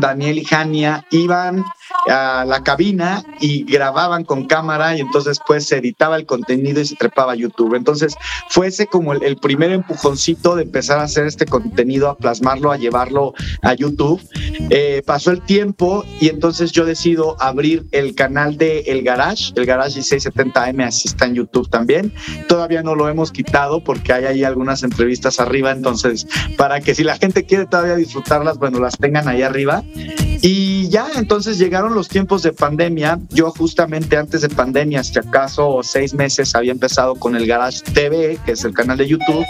Daniel y Jania iban a la cabina y grababan con cámara y entonces pues se editaba el contenido y se trepaba a YouTube. Entonces fue ese como el, primer empujoncito de empezar a hacer este contenido, a plasmarlo, a llevarlo a YouTube. Eh, pasó el tiempo y entonces yo decido abrir el canal de El Garage, el Garage 1670M, así está en YouTube también. Todavía no lo hemos quitado porque hay ahí algunas entrevistas arriba, entonces para que si la gente quiere todavía disfrutarlas, bueno, las tengan ahí arriba. Y ya, entonces llegaron los tiempos de pandemia. Yo justamente antes de pandemia, si acaso seis meses, había empezado con el Garage TV, que es el canal de YouTube.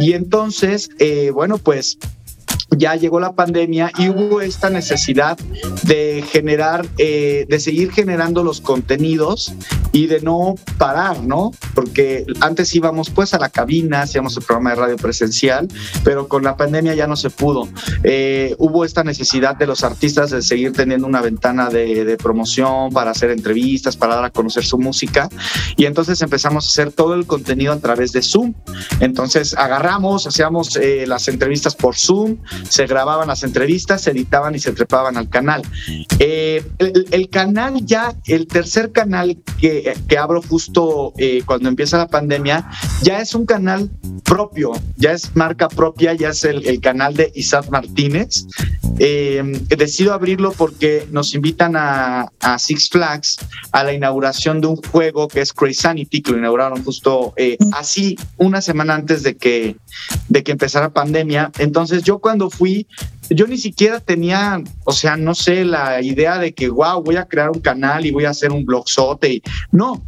Y entonces, eh, bueno, pues ya llegó la pandemia y hubo esta necesidad de generar, eh, de seguir generando los contenidos y de no parar, ¿no? Porque antes íbamos pues a la cabina, hacíamos el programa de radio presencial, pero con la pandemia ya no se pudo. Eh, hubo esta necesidad de los artistas de seguir teniendo una ventana de, promoción para hacer entrevistas, para dar a conocer su música y entonces empezamos a hacer todo el contenido a través de Zoom. Entonces agarramos, hacíamos eh, las entrevistas por Zoom, se grababan las entrevistas, se editaban y se trepaban al canal. Eh, el, canal ya, el tercer canal que, que abro justo eh, cuando empieza la pandemia, ya es un canal propio, ya es marca propia, ya es el, canal de Isaac Martínez. Eh, decido abrirlo porque nos invitan a, Six Flags a la inauguración de un juego que es Crazy Sanity, que lo inauguraron justo así una semana antes de que, de que empezara pandemia. Entonces yo cuando fui, yo ni siquiera tenía, o sea, no sé, la idea de que, wow, voy a crear un canal y voy a hacer un blogzote. Y, no,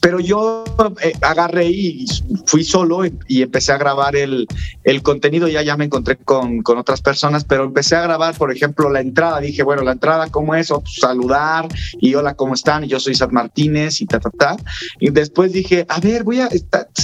pero yo eh, agarré y fui solo y, empecé a grabar el, el contenido, ya ya me encontré con, con, otras personas, pero empecé a grabar, por ejemplo, la entrada, dije, bueno, la entrada, ¿cómo es? Oh, pues, saludar y hola, ¿cómo están? Y yo soy Sad Martínez y ta, ta, ta. Y después dije, a ver, voy a,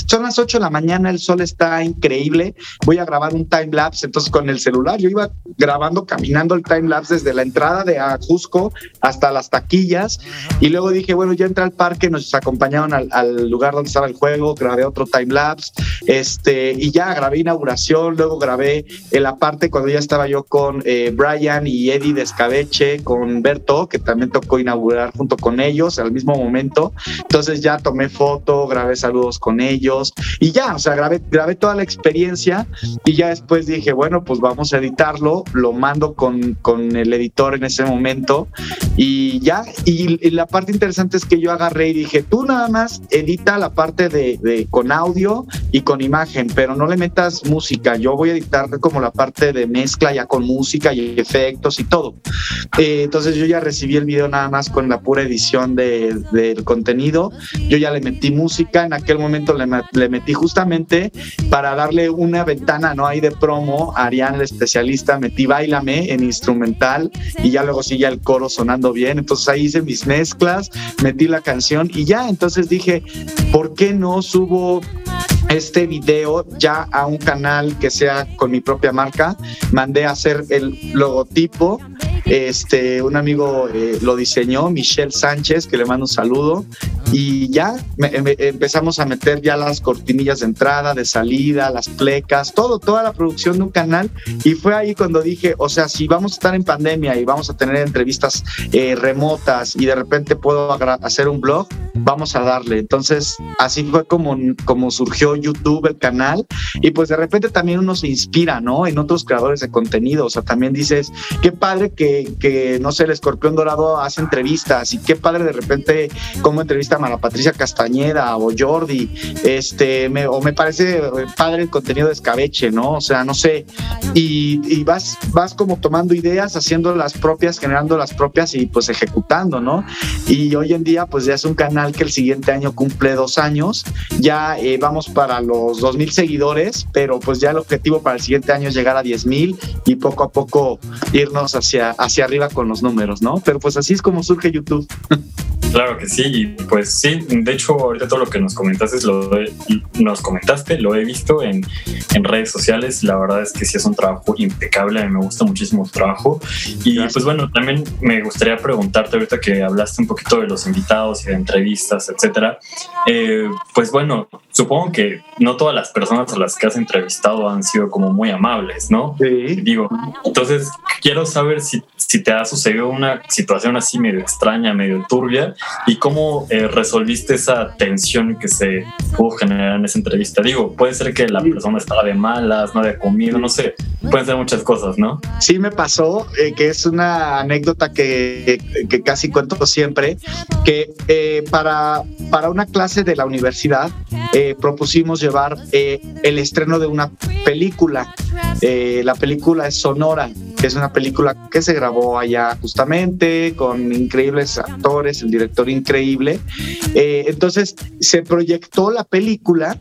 son las 8 de la mañana, el sol está increíble, voy a grabar un time lapse, entonces con el celular yo iba grabando, caminando el time lapse desde la entrada de Ajusco hasta las taquillas y luego dije, bueno, ya entré al parque, nos acompañaron al, lugar donde estaba el juego, grabé otro time lapse, este, y ya grabé inauguración, luego grabé en la parte cuando ya estaba yo con eh, Brian y Eddie de Escabeche, con Berto, que también tocó inaugurar junto con ellos al mismo momento. Entonces ya tomé foto, grabé saludos con ellos y ya, o sea, grabé, grabé toda la experiencia y ya después dije, bueno, pues vamos a editarlo, lo mando con, con el editor en ese momento y ya, y, la parte interesante es que yo agarré y dije, tú nada más edita la parte de, con audio y con imagen, pero no le metas música, yo voy a editar como la parte de mezcla ya con música y efectos y todo. Eh, entonces yo ya recibí el video nada más con la pura edición de, del contenido, yo ya le metí música, en aquel momento le, le metí justamente para darle una ventana, ¿no? Ahí de promo, Arián, el especialista, metí Bailame en instrumental y ya luego sigue el coro sonando bien, entonces ahí hice mis mezclas, metí la canción y ya, entonces dije, ¿por qué no subo este video ya a un canal que sea con mi propia marca. Mandé a hacer el logotipo. Este, un amigo eh, lo diseñó, Michelle Sánchez, que le mando un saludo. Y ya empezamos a meter ya las cortinillas de entrada, de salida, las plecas, todo, toda la producción de un canal. Y fue ahí cuando dije, o sea, si vamos a estar en pandemia y vamos a tener entrevistas eh, remotas y de repente puedo hacer un blog, vamos a darle. Entonces, así fue como, como surgió YouTube, el canal, y pues de repente también uno se inspira, ¿no? En otros creadores de contenido, o sea, también dices, qué padre que, que no sé, el escorpión dorado hace entrevistas, y qué padre de repente como entrevista a Mara Patricia Castañeda o Jordi, este, o me parece padre el contenido de escabeche, ¿no? O sea, no sé, y, y vas, vas como tomando ideas, haciendo las propias, generando las propias y pues ejecutando, ¿no? Y hoy en día pues ya es un canal que el siguiente año cumple dos años, ya eh, vamos para para los 2.000 seguidores, pero pues ya el objetivo para el siguiente año es llegar a 10.000 y poco a poco irnos hacia, hacia arriba con los números, ¿no? Pero pues así es como surge YouTube. Claro que sí, y pues sí, de hecho ahorita todo lo que nos comentaste, lo nos comentaste, lo he visto en, en, redes sociales, la verdad es que sí es un trabajo impecable, a mí me gusta muchísimo tu trabajo y pues bueno, también me gustaría preguntarte ahorita que hablaste un poquito de los invitados y de entrevistas, etcétera, eh, pues bueno, supongo que no todas las personas a las que has entrevistado han sido como muy amables, ¿no? Sí. Digo, entonces quiero saber si, si te ha sucedido una situación así medio extraña, medio turbia y cómo eh, resolviste esa tensión que se pudo generar en esa entrevista. Digo, puede ser que la persona estaba de malas, no había comido, no sé, pueden ser muchas cosas, ¿no? Sí, me pasó, eh, que es una anécdota que, que, casi cuento siempre, que eh, para, para una clase de la universidad propusimos llevar el estreno de una película. la película es Sonora, es una película que se grabó allá justamente con increíbles actores, el director increíble. Eh, entonces se proyectó la película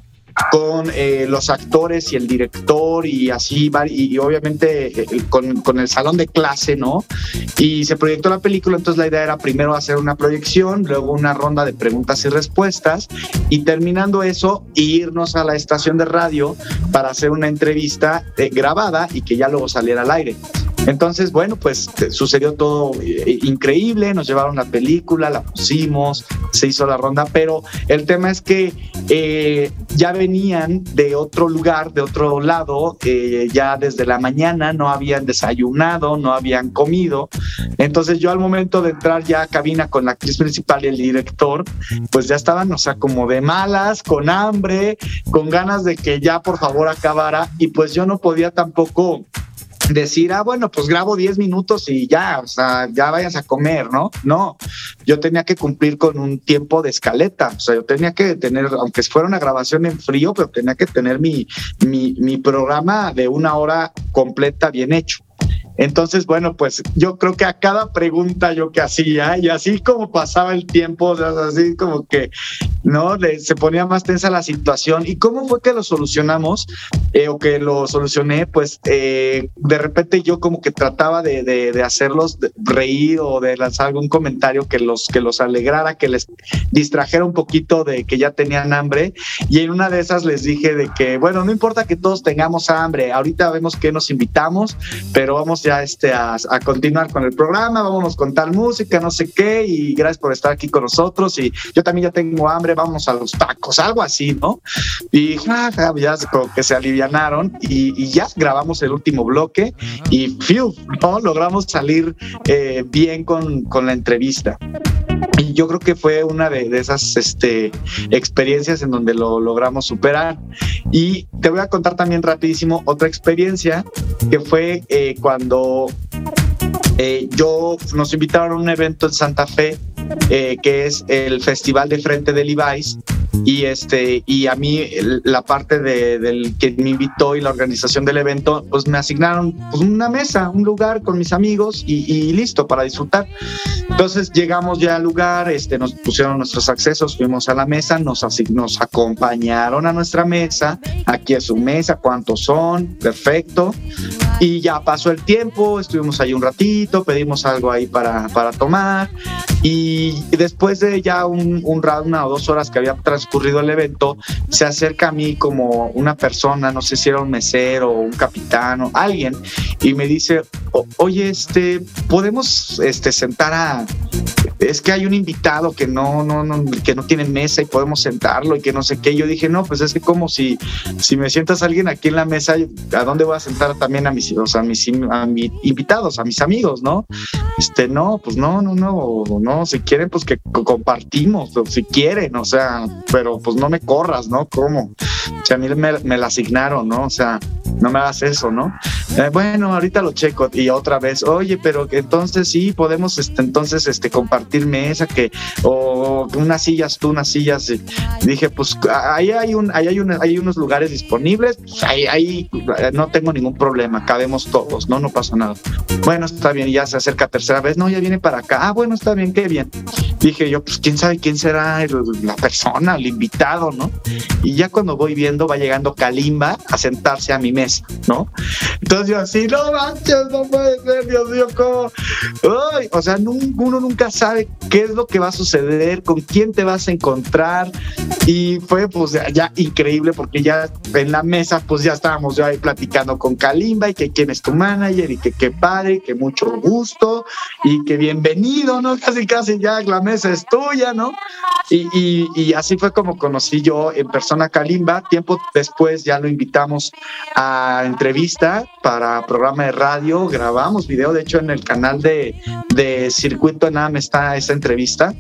con eh, los actores y el director y así, y, obviamente eh, con, con, el salón de clase, ¿no? Y se proyectó la película, entonces la idea era primero hacer una proyección, luego una ronda de preguntas y respuestas, y terminando eso, irnos a la estación de radio para hacer una entrevista grabada y que ya luego saliera al aire. Entonces, bueno, pues sucedió todo eh, increíble, nos llevaron la película, la pusimos, se hizo la ronda, pero el tema es que eh, ya venían de otro lugar, de otro lado, eh, ya desde la mañana no habían desayunado, no habían comido. Entonces yo al momento de entrar ya a cabina con la actriz principal y el director, pues ya estaban, o sea, como de malas, con hambre, con ganas de que ya por favor acabara y pues yo no podía tampoco decir, ah, bueno, pues grabo 10 minutos y ya, o sea, ya vayas a comer, ¿no? No, yo tenía que cumplir con un tiempo de escaleta, o sea, yo tenía que tener, aunque fuera una grabación en frío, pero tenía que tener mi, mi, mi programa de una hora completa bien hecho. Entonces, bueno, pues yo creo que a cada pregunta yo que hacía y así como pasaba el tiempo, o sea, así como que ¿no? se ponía más tensa la situación. ¿Y cómo fue que lo solucionamos? Eh, o que lo solucioné, pues eh, de repente yo como que trataba de, de, hacerlos reír o de lanzar algún comentario que los, que los alegrara, que les distrajera un poquito de que ya tenían hambre. Y en una de esas les dije de que, bueno, no importa que todos tengamos hambre, ahorita vemos que nos invitamos, pero vamos ya este, a, a continuar con el programa, vámonos con tal música, no sé qué, y gracias por estar aquí con nosotros. Y yo también ya tengo hambre, vamos a los tacos, algo así, ¿no? Y ja, ya como que se alivianaron y, ya grabamos el último bloque y ¿no? logramos salir eh, bien con, con la entrevista. Y yo creo que fue una de, esas este, experiencias en donde lo logramos superar. Y te voy a contar también rapidísimo otra experiencia que fue eh, cuando eh, yo nos invitaron a un evento en Santa Fe eh, que es el Festival de Frente del Levi's y este y a mí la parte de, del que me invitó y la organización del evento pues me asignaron pues, una mesa un lugar con mis amigos y, listo para disfrutar. Entonces llegamos ya al lugar este nos pusieron nuestros accesos fuimos a la mesa nos nos acompañaron a nuestra mesa aquí es su mesa cuántos son perfecto y ya pasó el tiempo estuvimos ahí un ratito pedimos algo ahí para para tomar. Y después de ya un, un una o dos horas que había transcurrido el evento, se acerca a mí como una persona, no sé si era un mesero o un capitán o alguien, y me dice, oye, este, podemos este, sentar a, es que hay un invitado que no, no, no, que no tiene mesa y podemos sentarlo y que no sé qué. Yo dije, no, pues es que como si, si me sientas alguien aquí en la mesa, ¿a dónde voy a sentar también a mis, a mis, a mis invitados, a mis amigos, no? Este, no, pues no, no, no, no, si quieren, pues que compartimos, si quieren, o sea, pero pues no me corras, ¿no? ¿Cómo? O sea, a mí me, me la asignaron, ¿no? O sea, no me hagas eso, ¿no? Eh, bueno, ahorita lo checo y otra vez, oye, pero entonces sí podemos, este, entonces, este, compartir mesa, que, o unas sillas tú, unas sillas. dije, pues ahí hay un, ahí hay, hay unos lugares disponibles, pues, ahí, ahí, eh, no tengo ningún problema, cabemos todos, ¿no? No pasa nada. Bueno, está bien, ya se acerca tercera vez, no, ya viene para acá, ah, bueno, está bien, qué bien. Dije yo, pues quién sabe quién será la persona, el invitado, ¿no? Y ya cuando voy viendo, va llegando Kalimba a sentarse a mi mesa ¿no? Entonces yo así, no manches, no puede ser, Dios mío, ¿cómo? o sea, uno nunca sabe qué es lo que va a suceder, con quién te vas a encontrar. Y fue pues ya, increíble porque ya en la mesa pues ya estábamos ya ahí platicando con Kalimba y que quién es tu manager y que qué padre, que mucho gusto y que bienvenido, ¿no? Casi, casi ya la mesa es tuya, ¿no? Y, y, y así fue como conocí yo en persona a Kalimba. Tiempo después ya lo invitamos a entrevista para programa de radio, grabamos video, de hecho en el canal de, de Circuito NAM está esa entrevista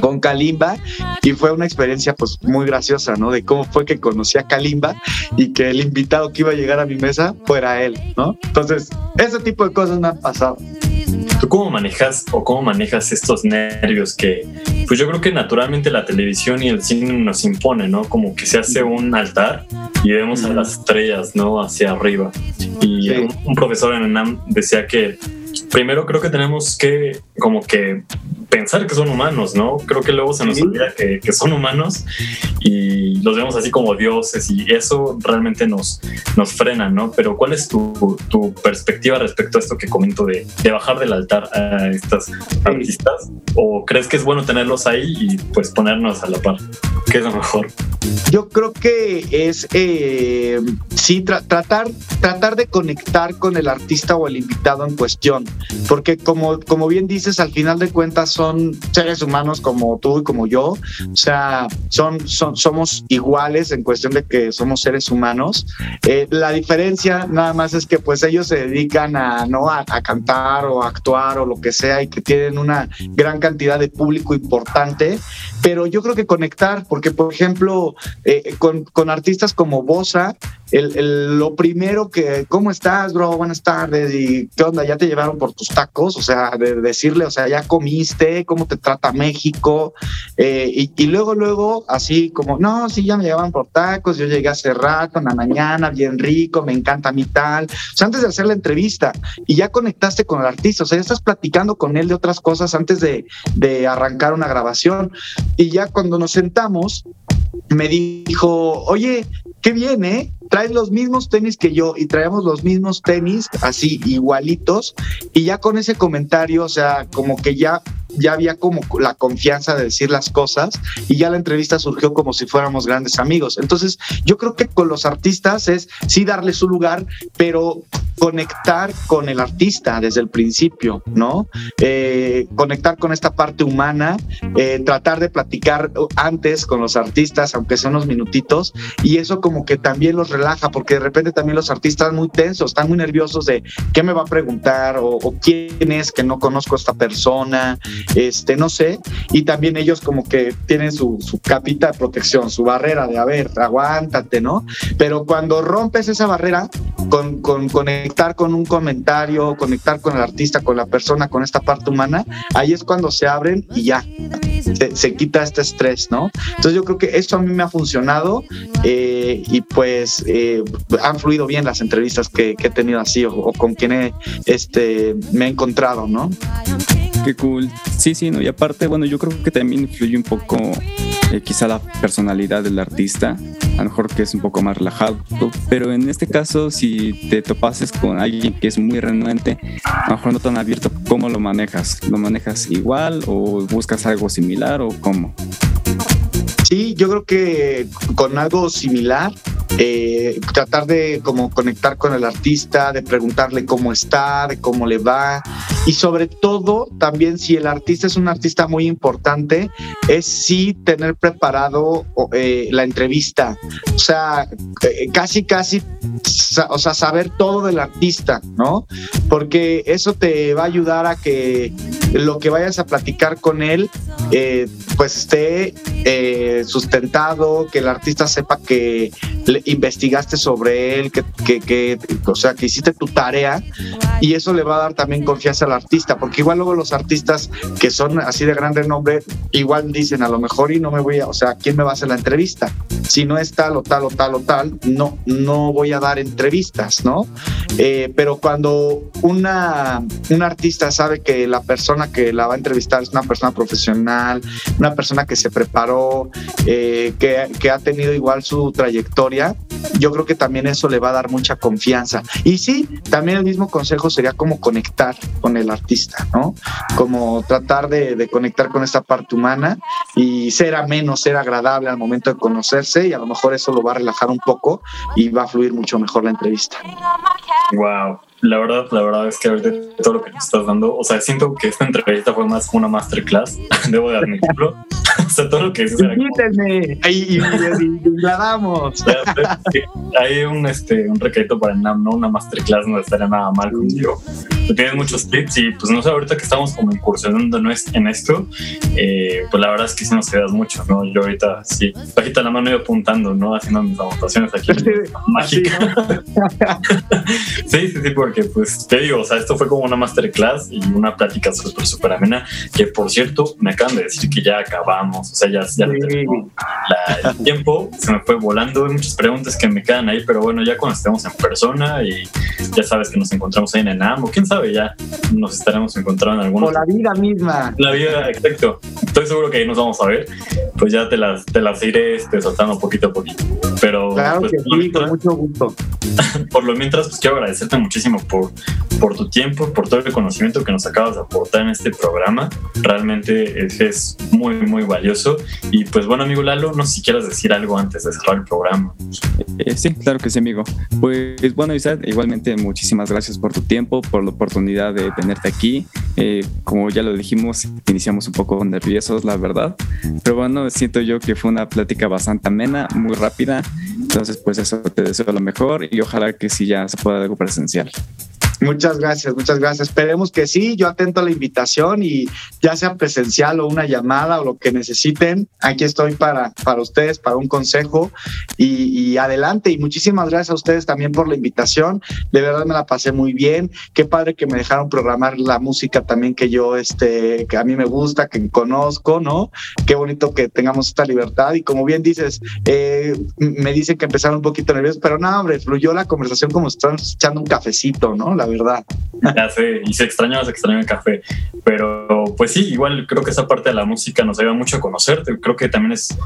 con Kalimba y fue una experiencia pues muy graciosa, ¿no? De cómo fue que conocí a Kalimba y que el invitado que iba a llegar a mi mesa fuera él, ¿no? Entonces, ese tipo de cosas me han pasado. ¿Tú cómo manejas o cómo manejas estos nervios que, pues yo creo que naturalmente la televisión y el cine nos impone, ¿no? Como que se hace un altar y vemos a las estrellas, ¿no? Hacia arriba. Y un, profesor en ENAM decía que primero creo que tenemos que como que pensar que son humanos, ¿no? Creo que luego se nos olvida que, que, son humanos y los vemos así como dioses y eso realmente nos, nos frena, ¿no? Pero ¿cuál es tu, tu perspectiva respecto a esto que comento de, de, bajar del altar a estas artistas? ¿O crees que es bueno tenerlos ahí y pues ponernos a la par? ¿Qué es lo mejor? Yo creo que es, eh, sí, tratar, tratar de conectar con el artista o el invitado en cuestión, porque como, como bien dices, al final de cuentas son seres humanos como tú y como yo, o sea, son, son, somos iguales en cuestión de que somos seres humanos. Eh, la diferencia nada más es que pues ellos se dedican a, ¿no? A, cantar o a actuar o lo que sea y que tienen una gran cantidad de público importante, pero yo creo que conectar, porque por ejemplo, eh, con, con, artistas como Bosa, el, lo primero que, ¿cómo estás, bro? Buenas tardes. ¿Y qué onda? ¿Ya te llevaron por tus tacos? O sea, de decirle, o sea, ¿ya comiste? ¿Cómo te trata México? Eh, y, luego, luego, así como, no, sí, ya me llevaban por tacos, yo llegué hace rato, en la mañana, bien rico, me encanta mi tal. O sea, antes de hacer la entrevista y ya conectaste con el artista, o sea, ya estás platicando con él de otras cosas antes de, de arrancar una grabación. Y ya cuando nos sentamos, me dijo, oye, qué bien, ¿eh? Traes los mismos tenis que yo y traemos los mismos tenis, así igualitos, y ya con ese comentario, o sea, como que ya ya había como la confianza de decir las cosas y ya la entrevista surgió como si fuéramos grandes amigos. Entonces, yo creo que con los artistas es sí darle su lugar, pero conectar con el artista desde el principio, ¿no? Eh, conectar con esta parte humana, eh, tratar de platicar antes con los artistas, aunque sea unos minutitos, y eso como que también los relaja, porque de repente también los artistas muy tensos, están muy nerviosos de qué me va a preguntar o, quién es que no conozco a esta persona, este, no sé, y también ellos como que tienen su, su capita de protección, su barrera de, a ver, aguántate, ¿no? Pero cuando rompes esa barrera, con, con conectar con un comentario, conectar con el artista, con la persona, con esta parte humana, ahí es cuando se abren y ya, se, se quita este estrés, ¿no? Entonces yo creo que esto a mí me ha funcionado eh, y pues eh, han fluido bien las entrevistas que, que he tenido así o, o con quien he, este, me he encontrado, ¿no? Qué cool. Sí, sí, no. Y aparte, bueno, yo creo que también influye un poco eh, quizá la personalidad del artista. A lo mejor que es un poco más relajado. Pero en este caso, si te topases con alguien que es muy renuente, a lo mejor no tan abierto, ¿cómo lo manejas? ¿Lo manejas igual o buscas algo similar o cómo? Sí, yo creo que con algo similar, eh, tratar de como conectar con el artista, de preguntarle cómo está, de cómo le va y sobre todo también si el artista es un artista muy importante, es sí tener preparado eh, la entrevista, o sea, eh, casi casi, o sea, saber todo del artista, ¿no? Porque eso te va a ayudar a que lo que vayas a platicar con él, eh, pues esté sustentado, que el artista sepa que investigaste sobre él, que, que, que, o sea, que hiciste tu tarea y eso le va a dar también confianza al artista, porque igual luego los artistas que son así de gran renombre, igual dicen a lo mejor y no me voy a, o sea, ¿quién me va a hacer la entrevista? Si no es tal o tal o tal o tal, no, no voy a dar entrevistas, ¿no? Eh, pero cuando una, un artista sabe que la persona que la va a entrevistar es una persona profesional, una persona que se preparó, eh, que, que ha tenido igual su trayectoria, yo creo que también eso le va a dar mucha confianza. Y sí, también el mismo consejo sería como conectar con el artista, ¿no? Como tratar de, conectar con esta parte humana y ser ameno, ser agradable al momento de conocerse y a lo mejor eso lo va a relajar un poco y va a fluir mucho mejor la entrevista. Wow. La verdad, la verdad es que ahorita todo lo que nos estás dando, o sea, siento que esta entrevista fue más una masterclass, debo de admitirlo. o sea, todo lo que dices ahí y, y, la damos. Hay un, este, un requerito para el NAM, ¿no? Una masterclass no estaría nada mal contigo. Tú tienes muchos tips y pues no sé, ahorita que estamos como incursionando en esto, eh, pues la verdad es que sí nos quedas mucho, ¿no? Yo ahorita sí, bajita la mano y apuntando, ¿no? Haciendo mis anotaciones aquí. mágica. sí, sí, sí, porque pues te digo, o sea, esto fue como una masterclass y una plática súper, súper amena, que por cierto, me acaban de decir que ya acabamos, o sea, ya, ya sí. la, el tiempo se me fue volando, hay muchas preguntas que me quedan ahí, pero bueno, ya cuando estemos en persona y ya sabes que nos encontramos ahí en Enam, o quién sabe, ya nos estaremos encontrando en algún O la vida misma. La vida, exacto. Estoy seguro que ahí nos vamos a ver, pues ya te las, te las iré este, soltando poquito a poquito. Pero, claro pues, que sí, mientras, con mucho gusto. por lo mientras, pues quiero agradecerte muchísimo por, por tu tiempo, por todo el conocimiento que nos acabas de aportar en este programa. Realmente es, es muy, muy valioso. Y pues bueno, amigo Lalo, no sé si quieras decir algo antes de cerrar el programa. Eh, sí, claro que sí, amigo. Pues bueno, Isaac, igualmente muchísimas gracias por tu tiempo, por la oportunidad de tenerte aquí. Eh, como ya lo dijimos, iniciamos un poco nerviosos, la verdad. Pero bueno, siento yo que fue una plática bastante amena, muy rápida. Entonces, pues eso te deseo lo mejor y ojalá que sí ya se pueda algo presencial. Muchas gracias, muchas gracias. Esperemos que sí, yo atento a la invitación y ya sea presencial o una llamada o lo que necesiten, aquí estoy para, para ustedes, para un consejo y, adelante. Y muchísimas gracias a ustedes también por la invitación. De verdad me la pasé muy bien. Qué padre que me dejaron programar la música también que yo, este, que a mí me gusta, que conozco, ¿no? Qué bonito que tengamos esta libertad. Y como bien dices, eh, me dicen que empezaron un poquito nerviosos, pero no, hombre, fluyó la conversación como si echando un cafecito, ¿no? Verdad. Ya sé, y se extrañaba, se extrañó el café. Pero pues sí, igual creo que esa parte de la música nos ayuda mucho a conocerte. Creo que también es,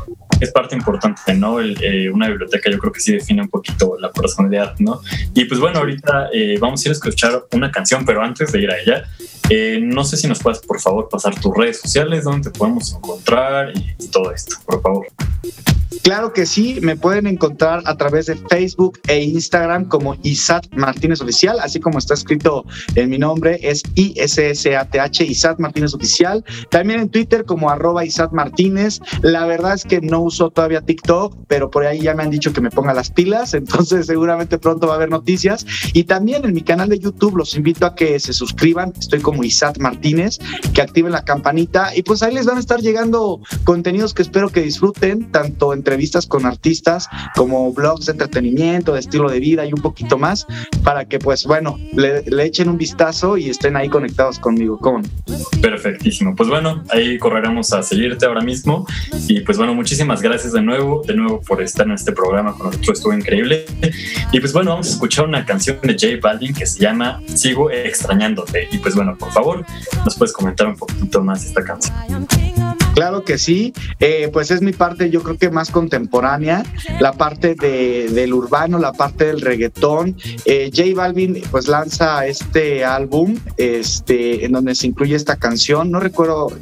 es parte importante, ¿no? Eh, una biblioteca yo creo que sí define un poquito la personalidad, ¿no? Y pues bueno, ahorita eh, vamos a ir a escuchar una canción, pero antes de ir a ella, eh, no sé si nos puedes por favor pasar tus redes sociales, donde te podemos encontrar y todo esto, por favor. Claro que sí, me pueden encontrar a través de Facebook e Instagram como Isat Martínez Oficial, así como está escrito en mi nombre, es ISSATH, Isat Martínez Oficial. También en Twitter como arroba Isat Martínez. La verdad es que no uso todavía TikTok, pero por ahí ya me han dicho que me ponga las pilas, entonces seguramente pronto va a haber noticias. Y también en mi canal de YouTube los invito a que se suscriban, estoy como Isat Martínez, que activen la campanita y pues ahí les van a estar llegando contenidos que espero que disfruten, tanto entre entrevistas con artistas, como blogs de entretenimiento, de estilo de vida y un poquito más, para que pues bueno, le, echen un vistazo y estén ahí conectados conmigo. ¿Cómo? Perfectísimo. Pues bueno, ahí correremos a seguirte ahora mismo. Y pues bueno, muchísimas gracias de nuevo, de nuevo por estar en este programa con nosotros, estuvo increíble. Y pues bueno, vamos a escuchar una canción de J Balvin que se llama Sigo extrañándote. Y pues bueno, por favor, nos puedes comentar un poquito más esta canción. Claro que sí, eh, pues es mi parte yo creo que más contemporánea, la parte de, del urbano, la parte del reggaetón. Eh, J Balvin pues lanza este álbum este, en donde se incluye esta canción, no recuerdo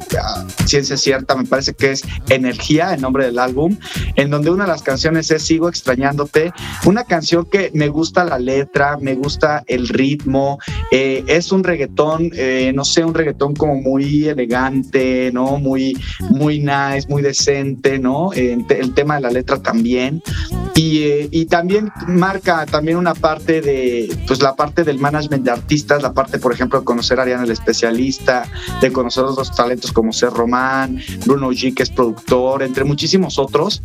ciencia cierta, me parece que es Energía, el nombre del álbum, en donde una de las canciones es Sigo extrañándote, una canción que me gusta la letra, me gusta el ritmo, eh, es un reggaetón, no sé, un reggaetón como muy elegante, ¿no? Muy muy nice, muy decente, ¿no? el tema de la letra también. Y, eh, y, también marca también una parte de, pues la parte del management de artistas, la parte, por ejemplo, de conocer a Ariana el especialista, de conocer otros talentos como Ser Román, Bruno G, que es productor, entre muchísimos otros,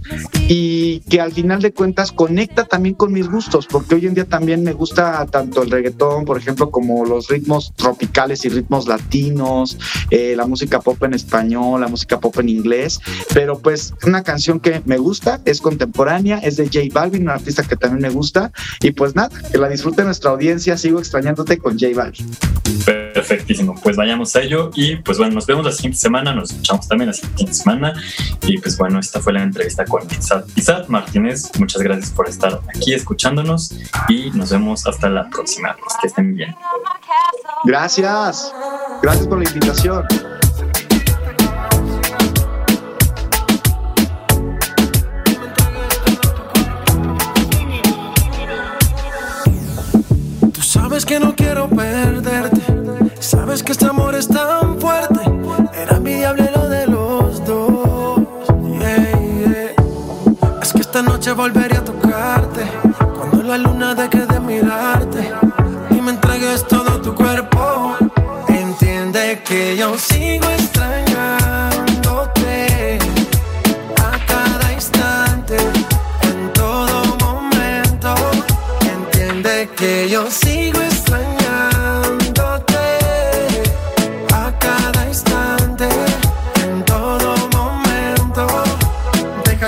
y que al final de cuentas conecta también con mis gustos, porque hoy en día también me gusta tanto el reggaetón, por ejemplo, como los ritmos tropicales y ritmos latinos, eh, la música pop en español, la música pop en inglés, pero pues una canción que me gusta, es contemporánea, es de J Balvin, un artista que también me gusta, y pues nada, que la disfrute nuestra audiencia, sigo extrañándote con J Balvin. Perfectísimo, pues vayamos a ello y pues bueno, nos vemos la siguiente semana, nos escuchamos también la siguiente semana y pues bueno, esta fue la entrevista con Isat, Isat Martínez, muchas gracias por estar aquí escuchándonos y nos vemos hasta la próxima, que estén bien. Gracias, gracias por la invitación. Sabes que no quiero perderte. Sabes que este amor es tan fuerte. Era envidiable lo de los dos. Es que esta noche volveré a tocarte. Cuando la luna deje de mirarte y me entregues todo tu cuerpo. Entiende que yo sigo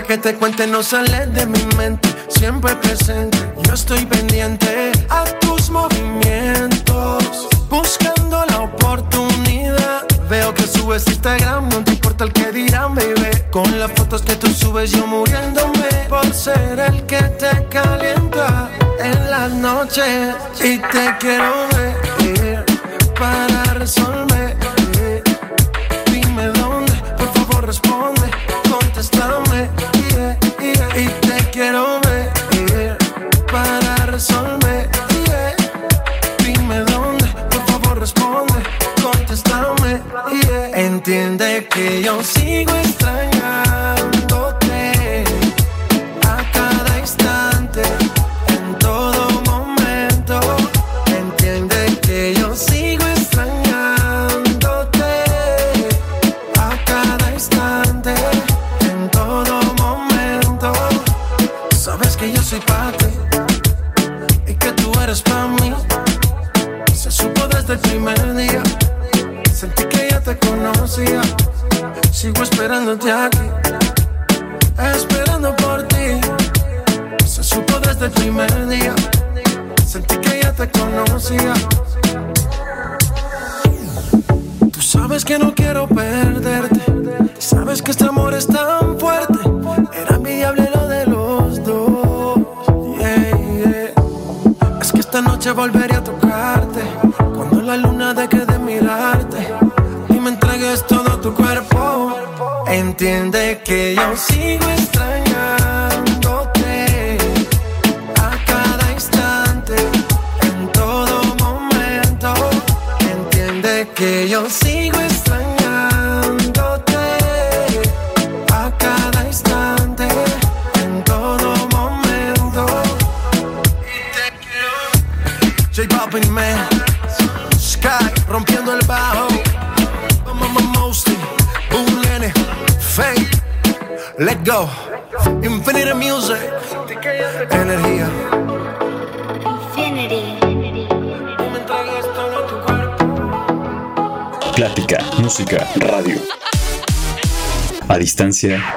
que te cuente no sale de mi mente, siempre presente. Yo estoy pendiente a tus movimientos, buscando la oportunidad. Veo que subes Instagram, no te importa el que dirán, baby. Con las fotos que tú subes, yo muriéndome por ser el que te calienta en las noches. Y te quiero ver para resolver. Plática,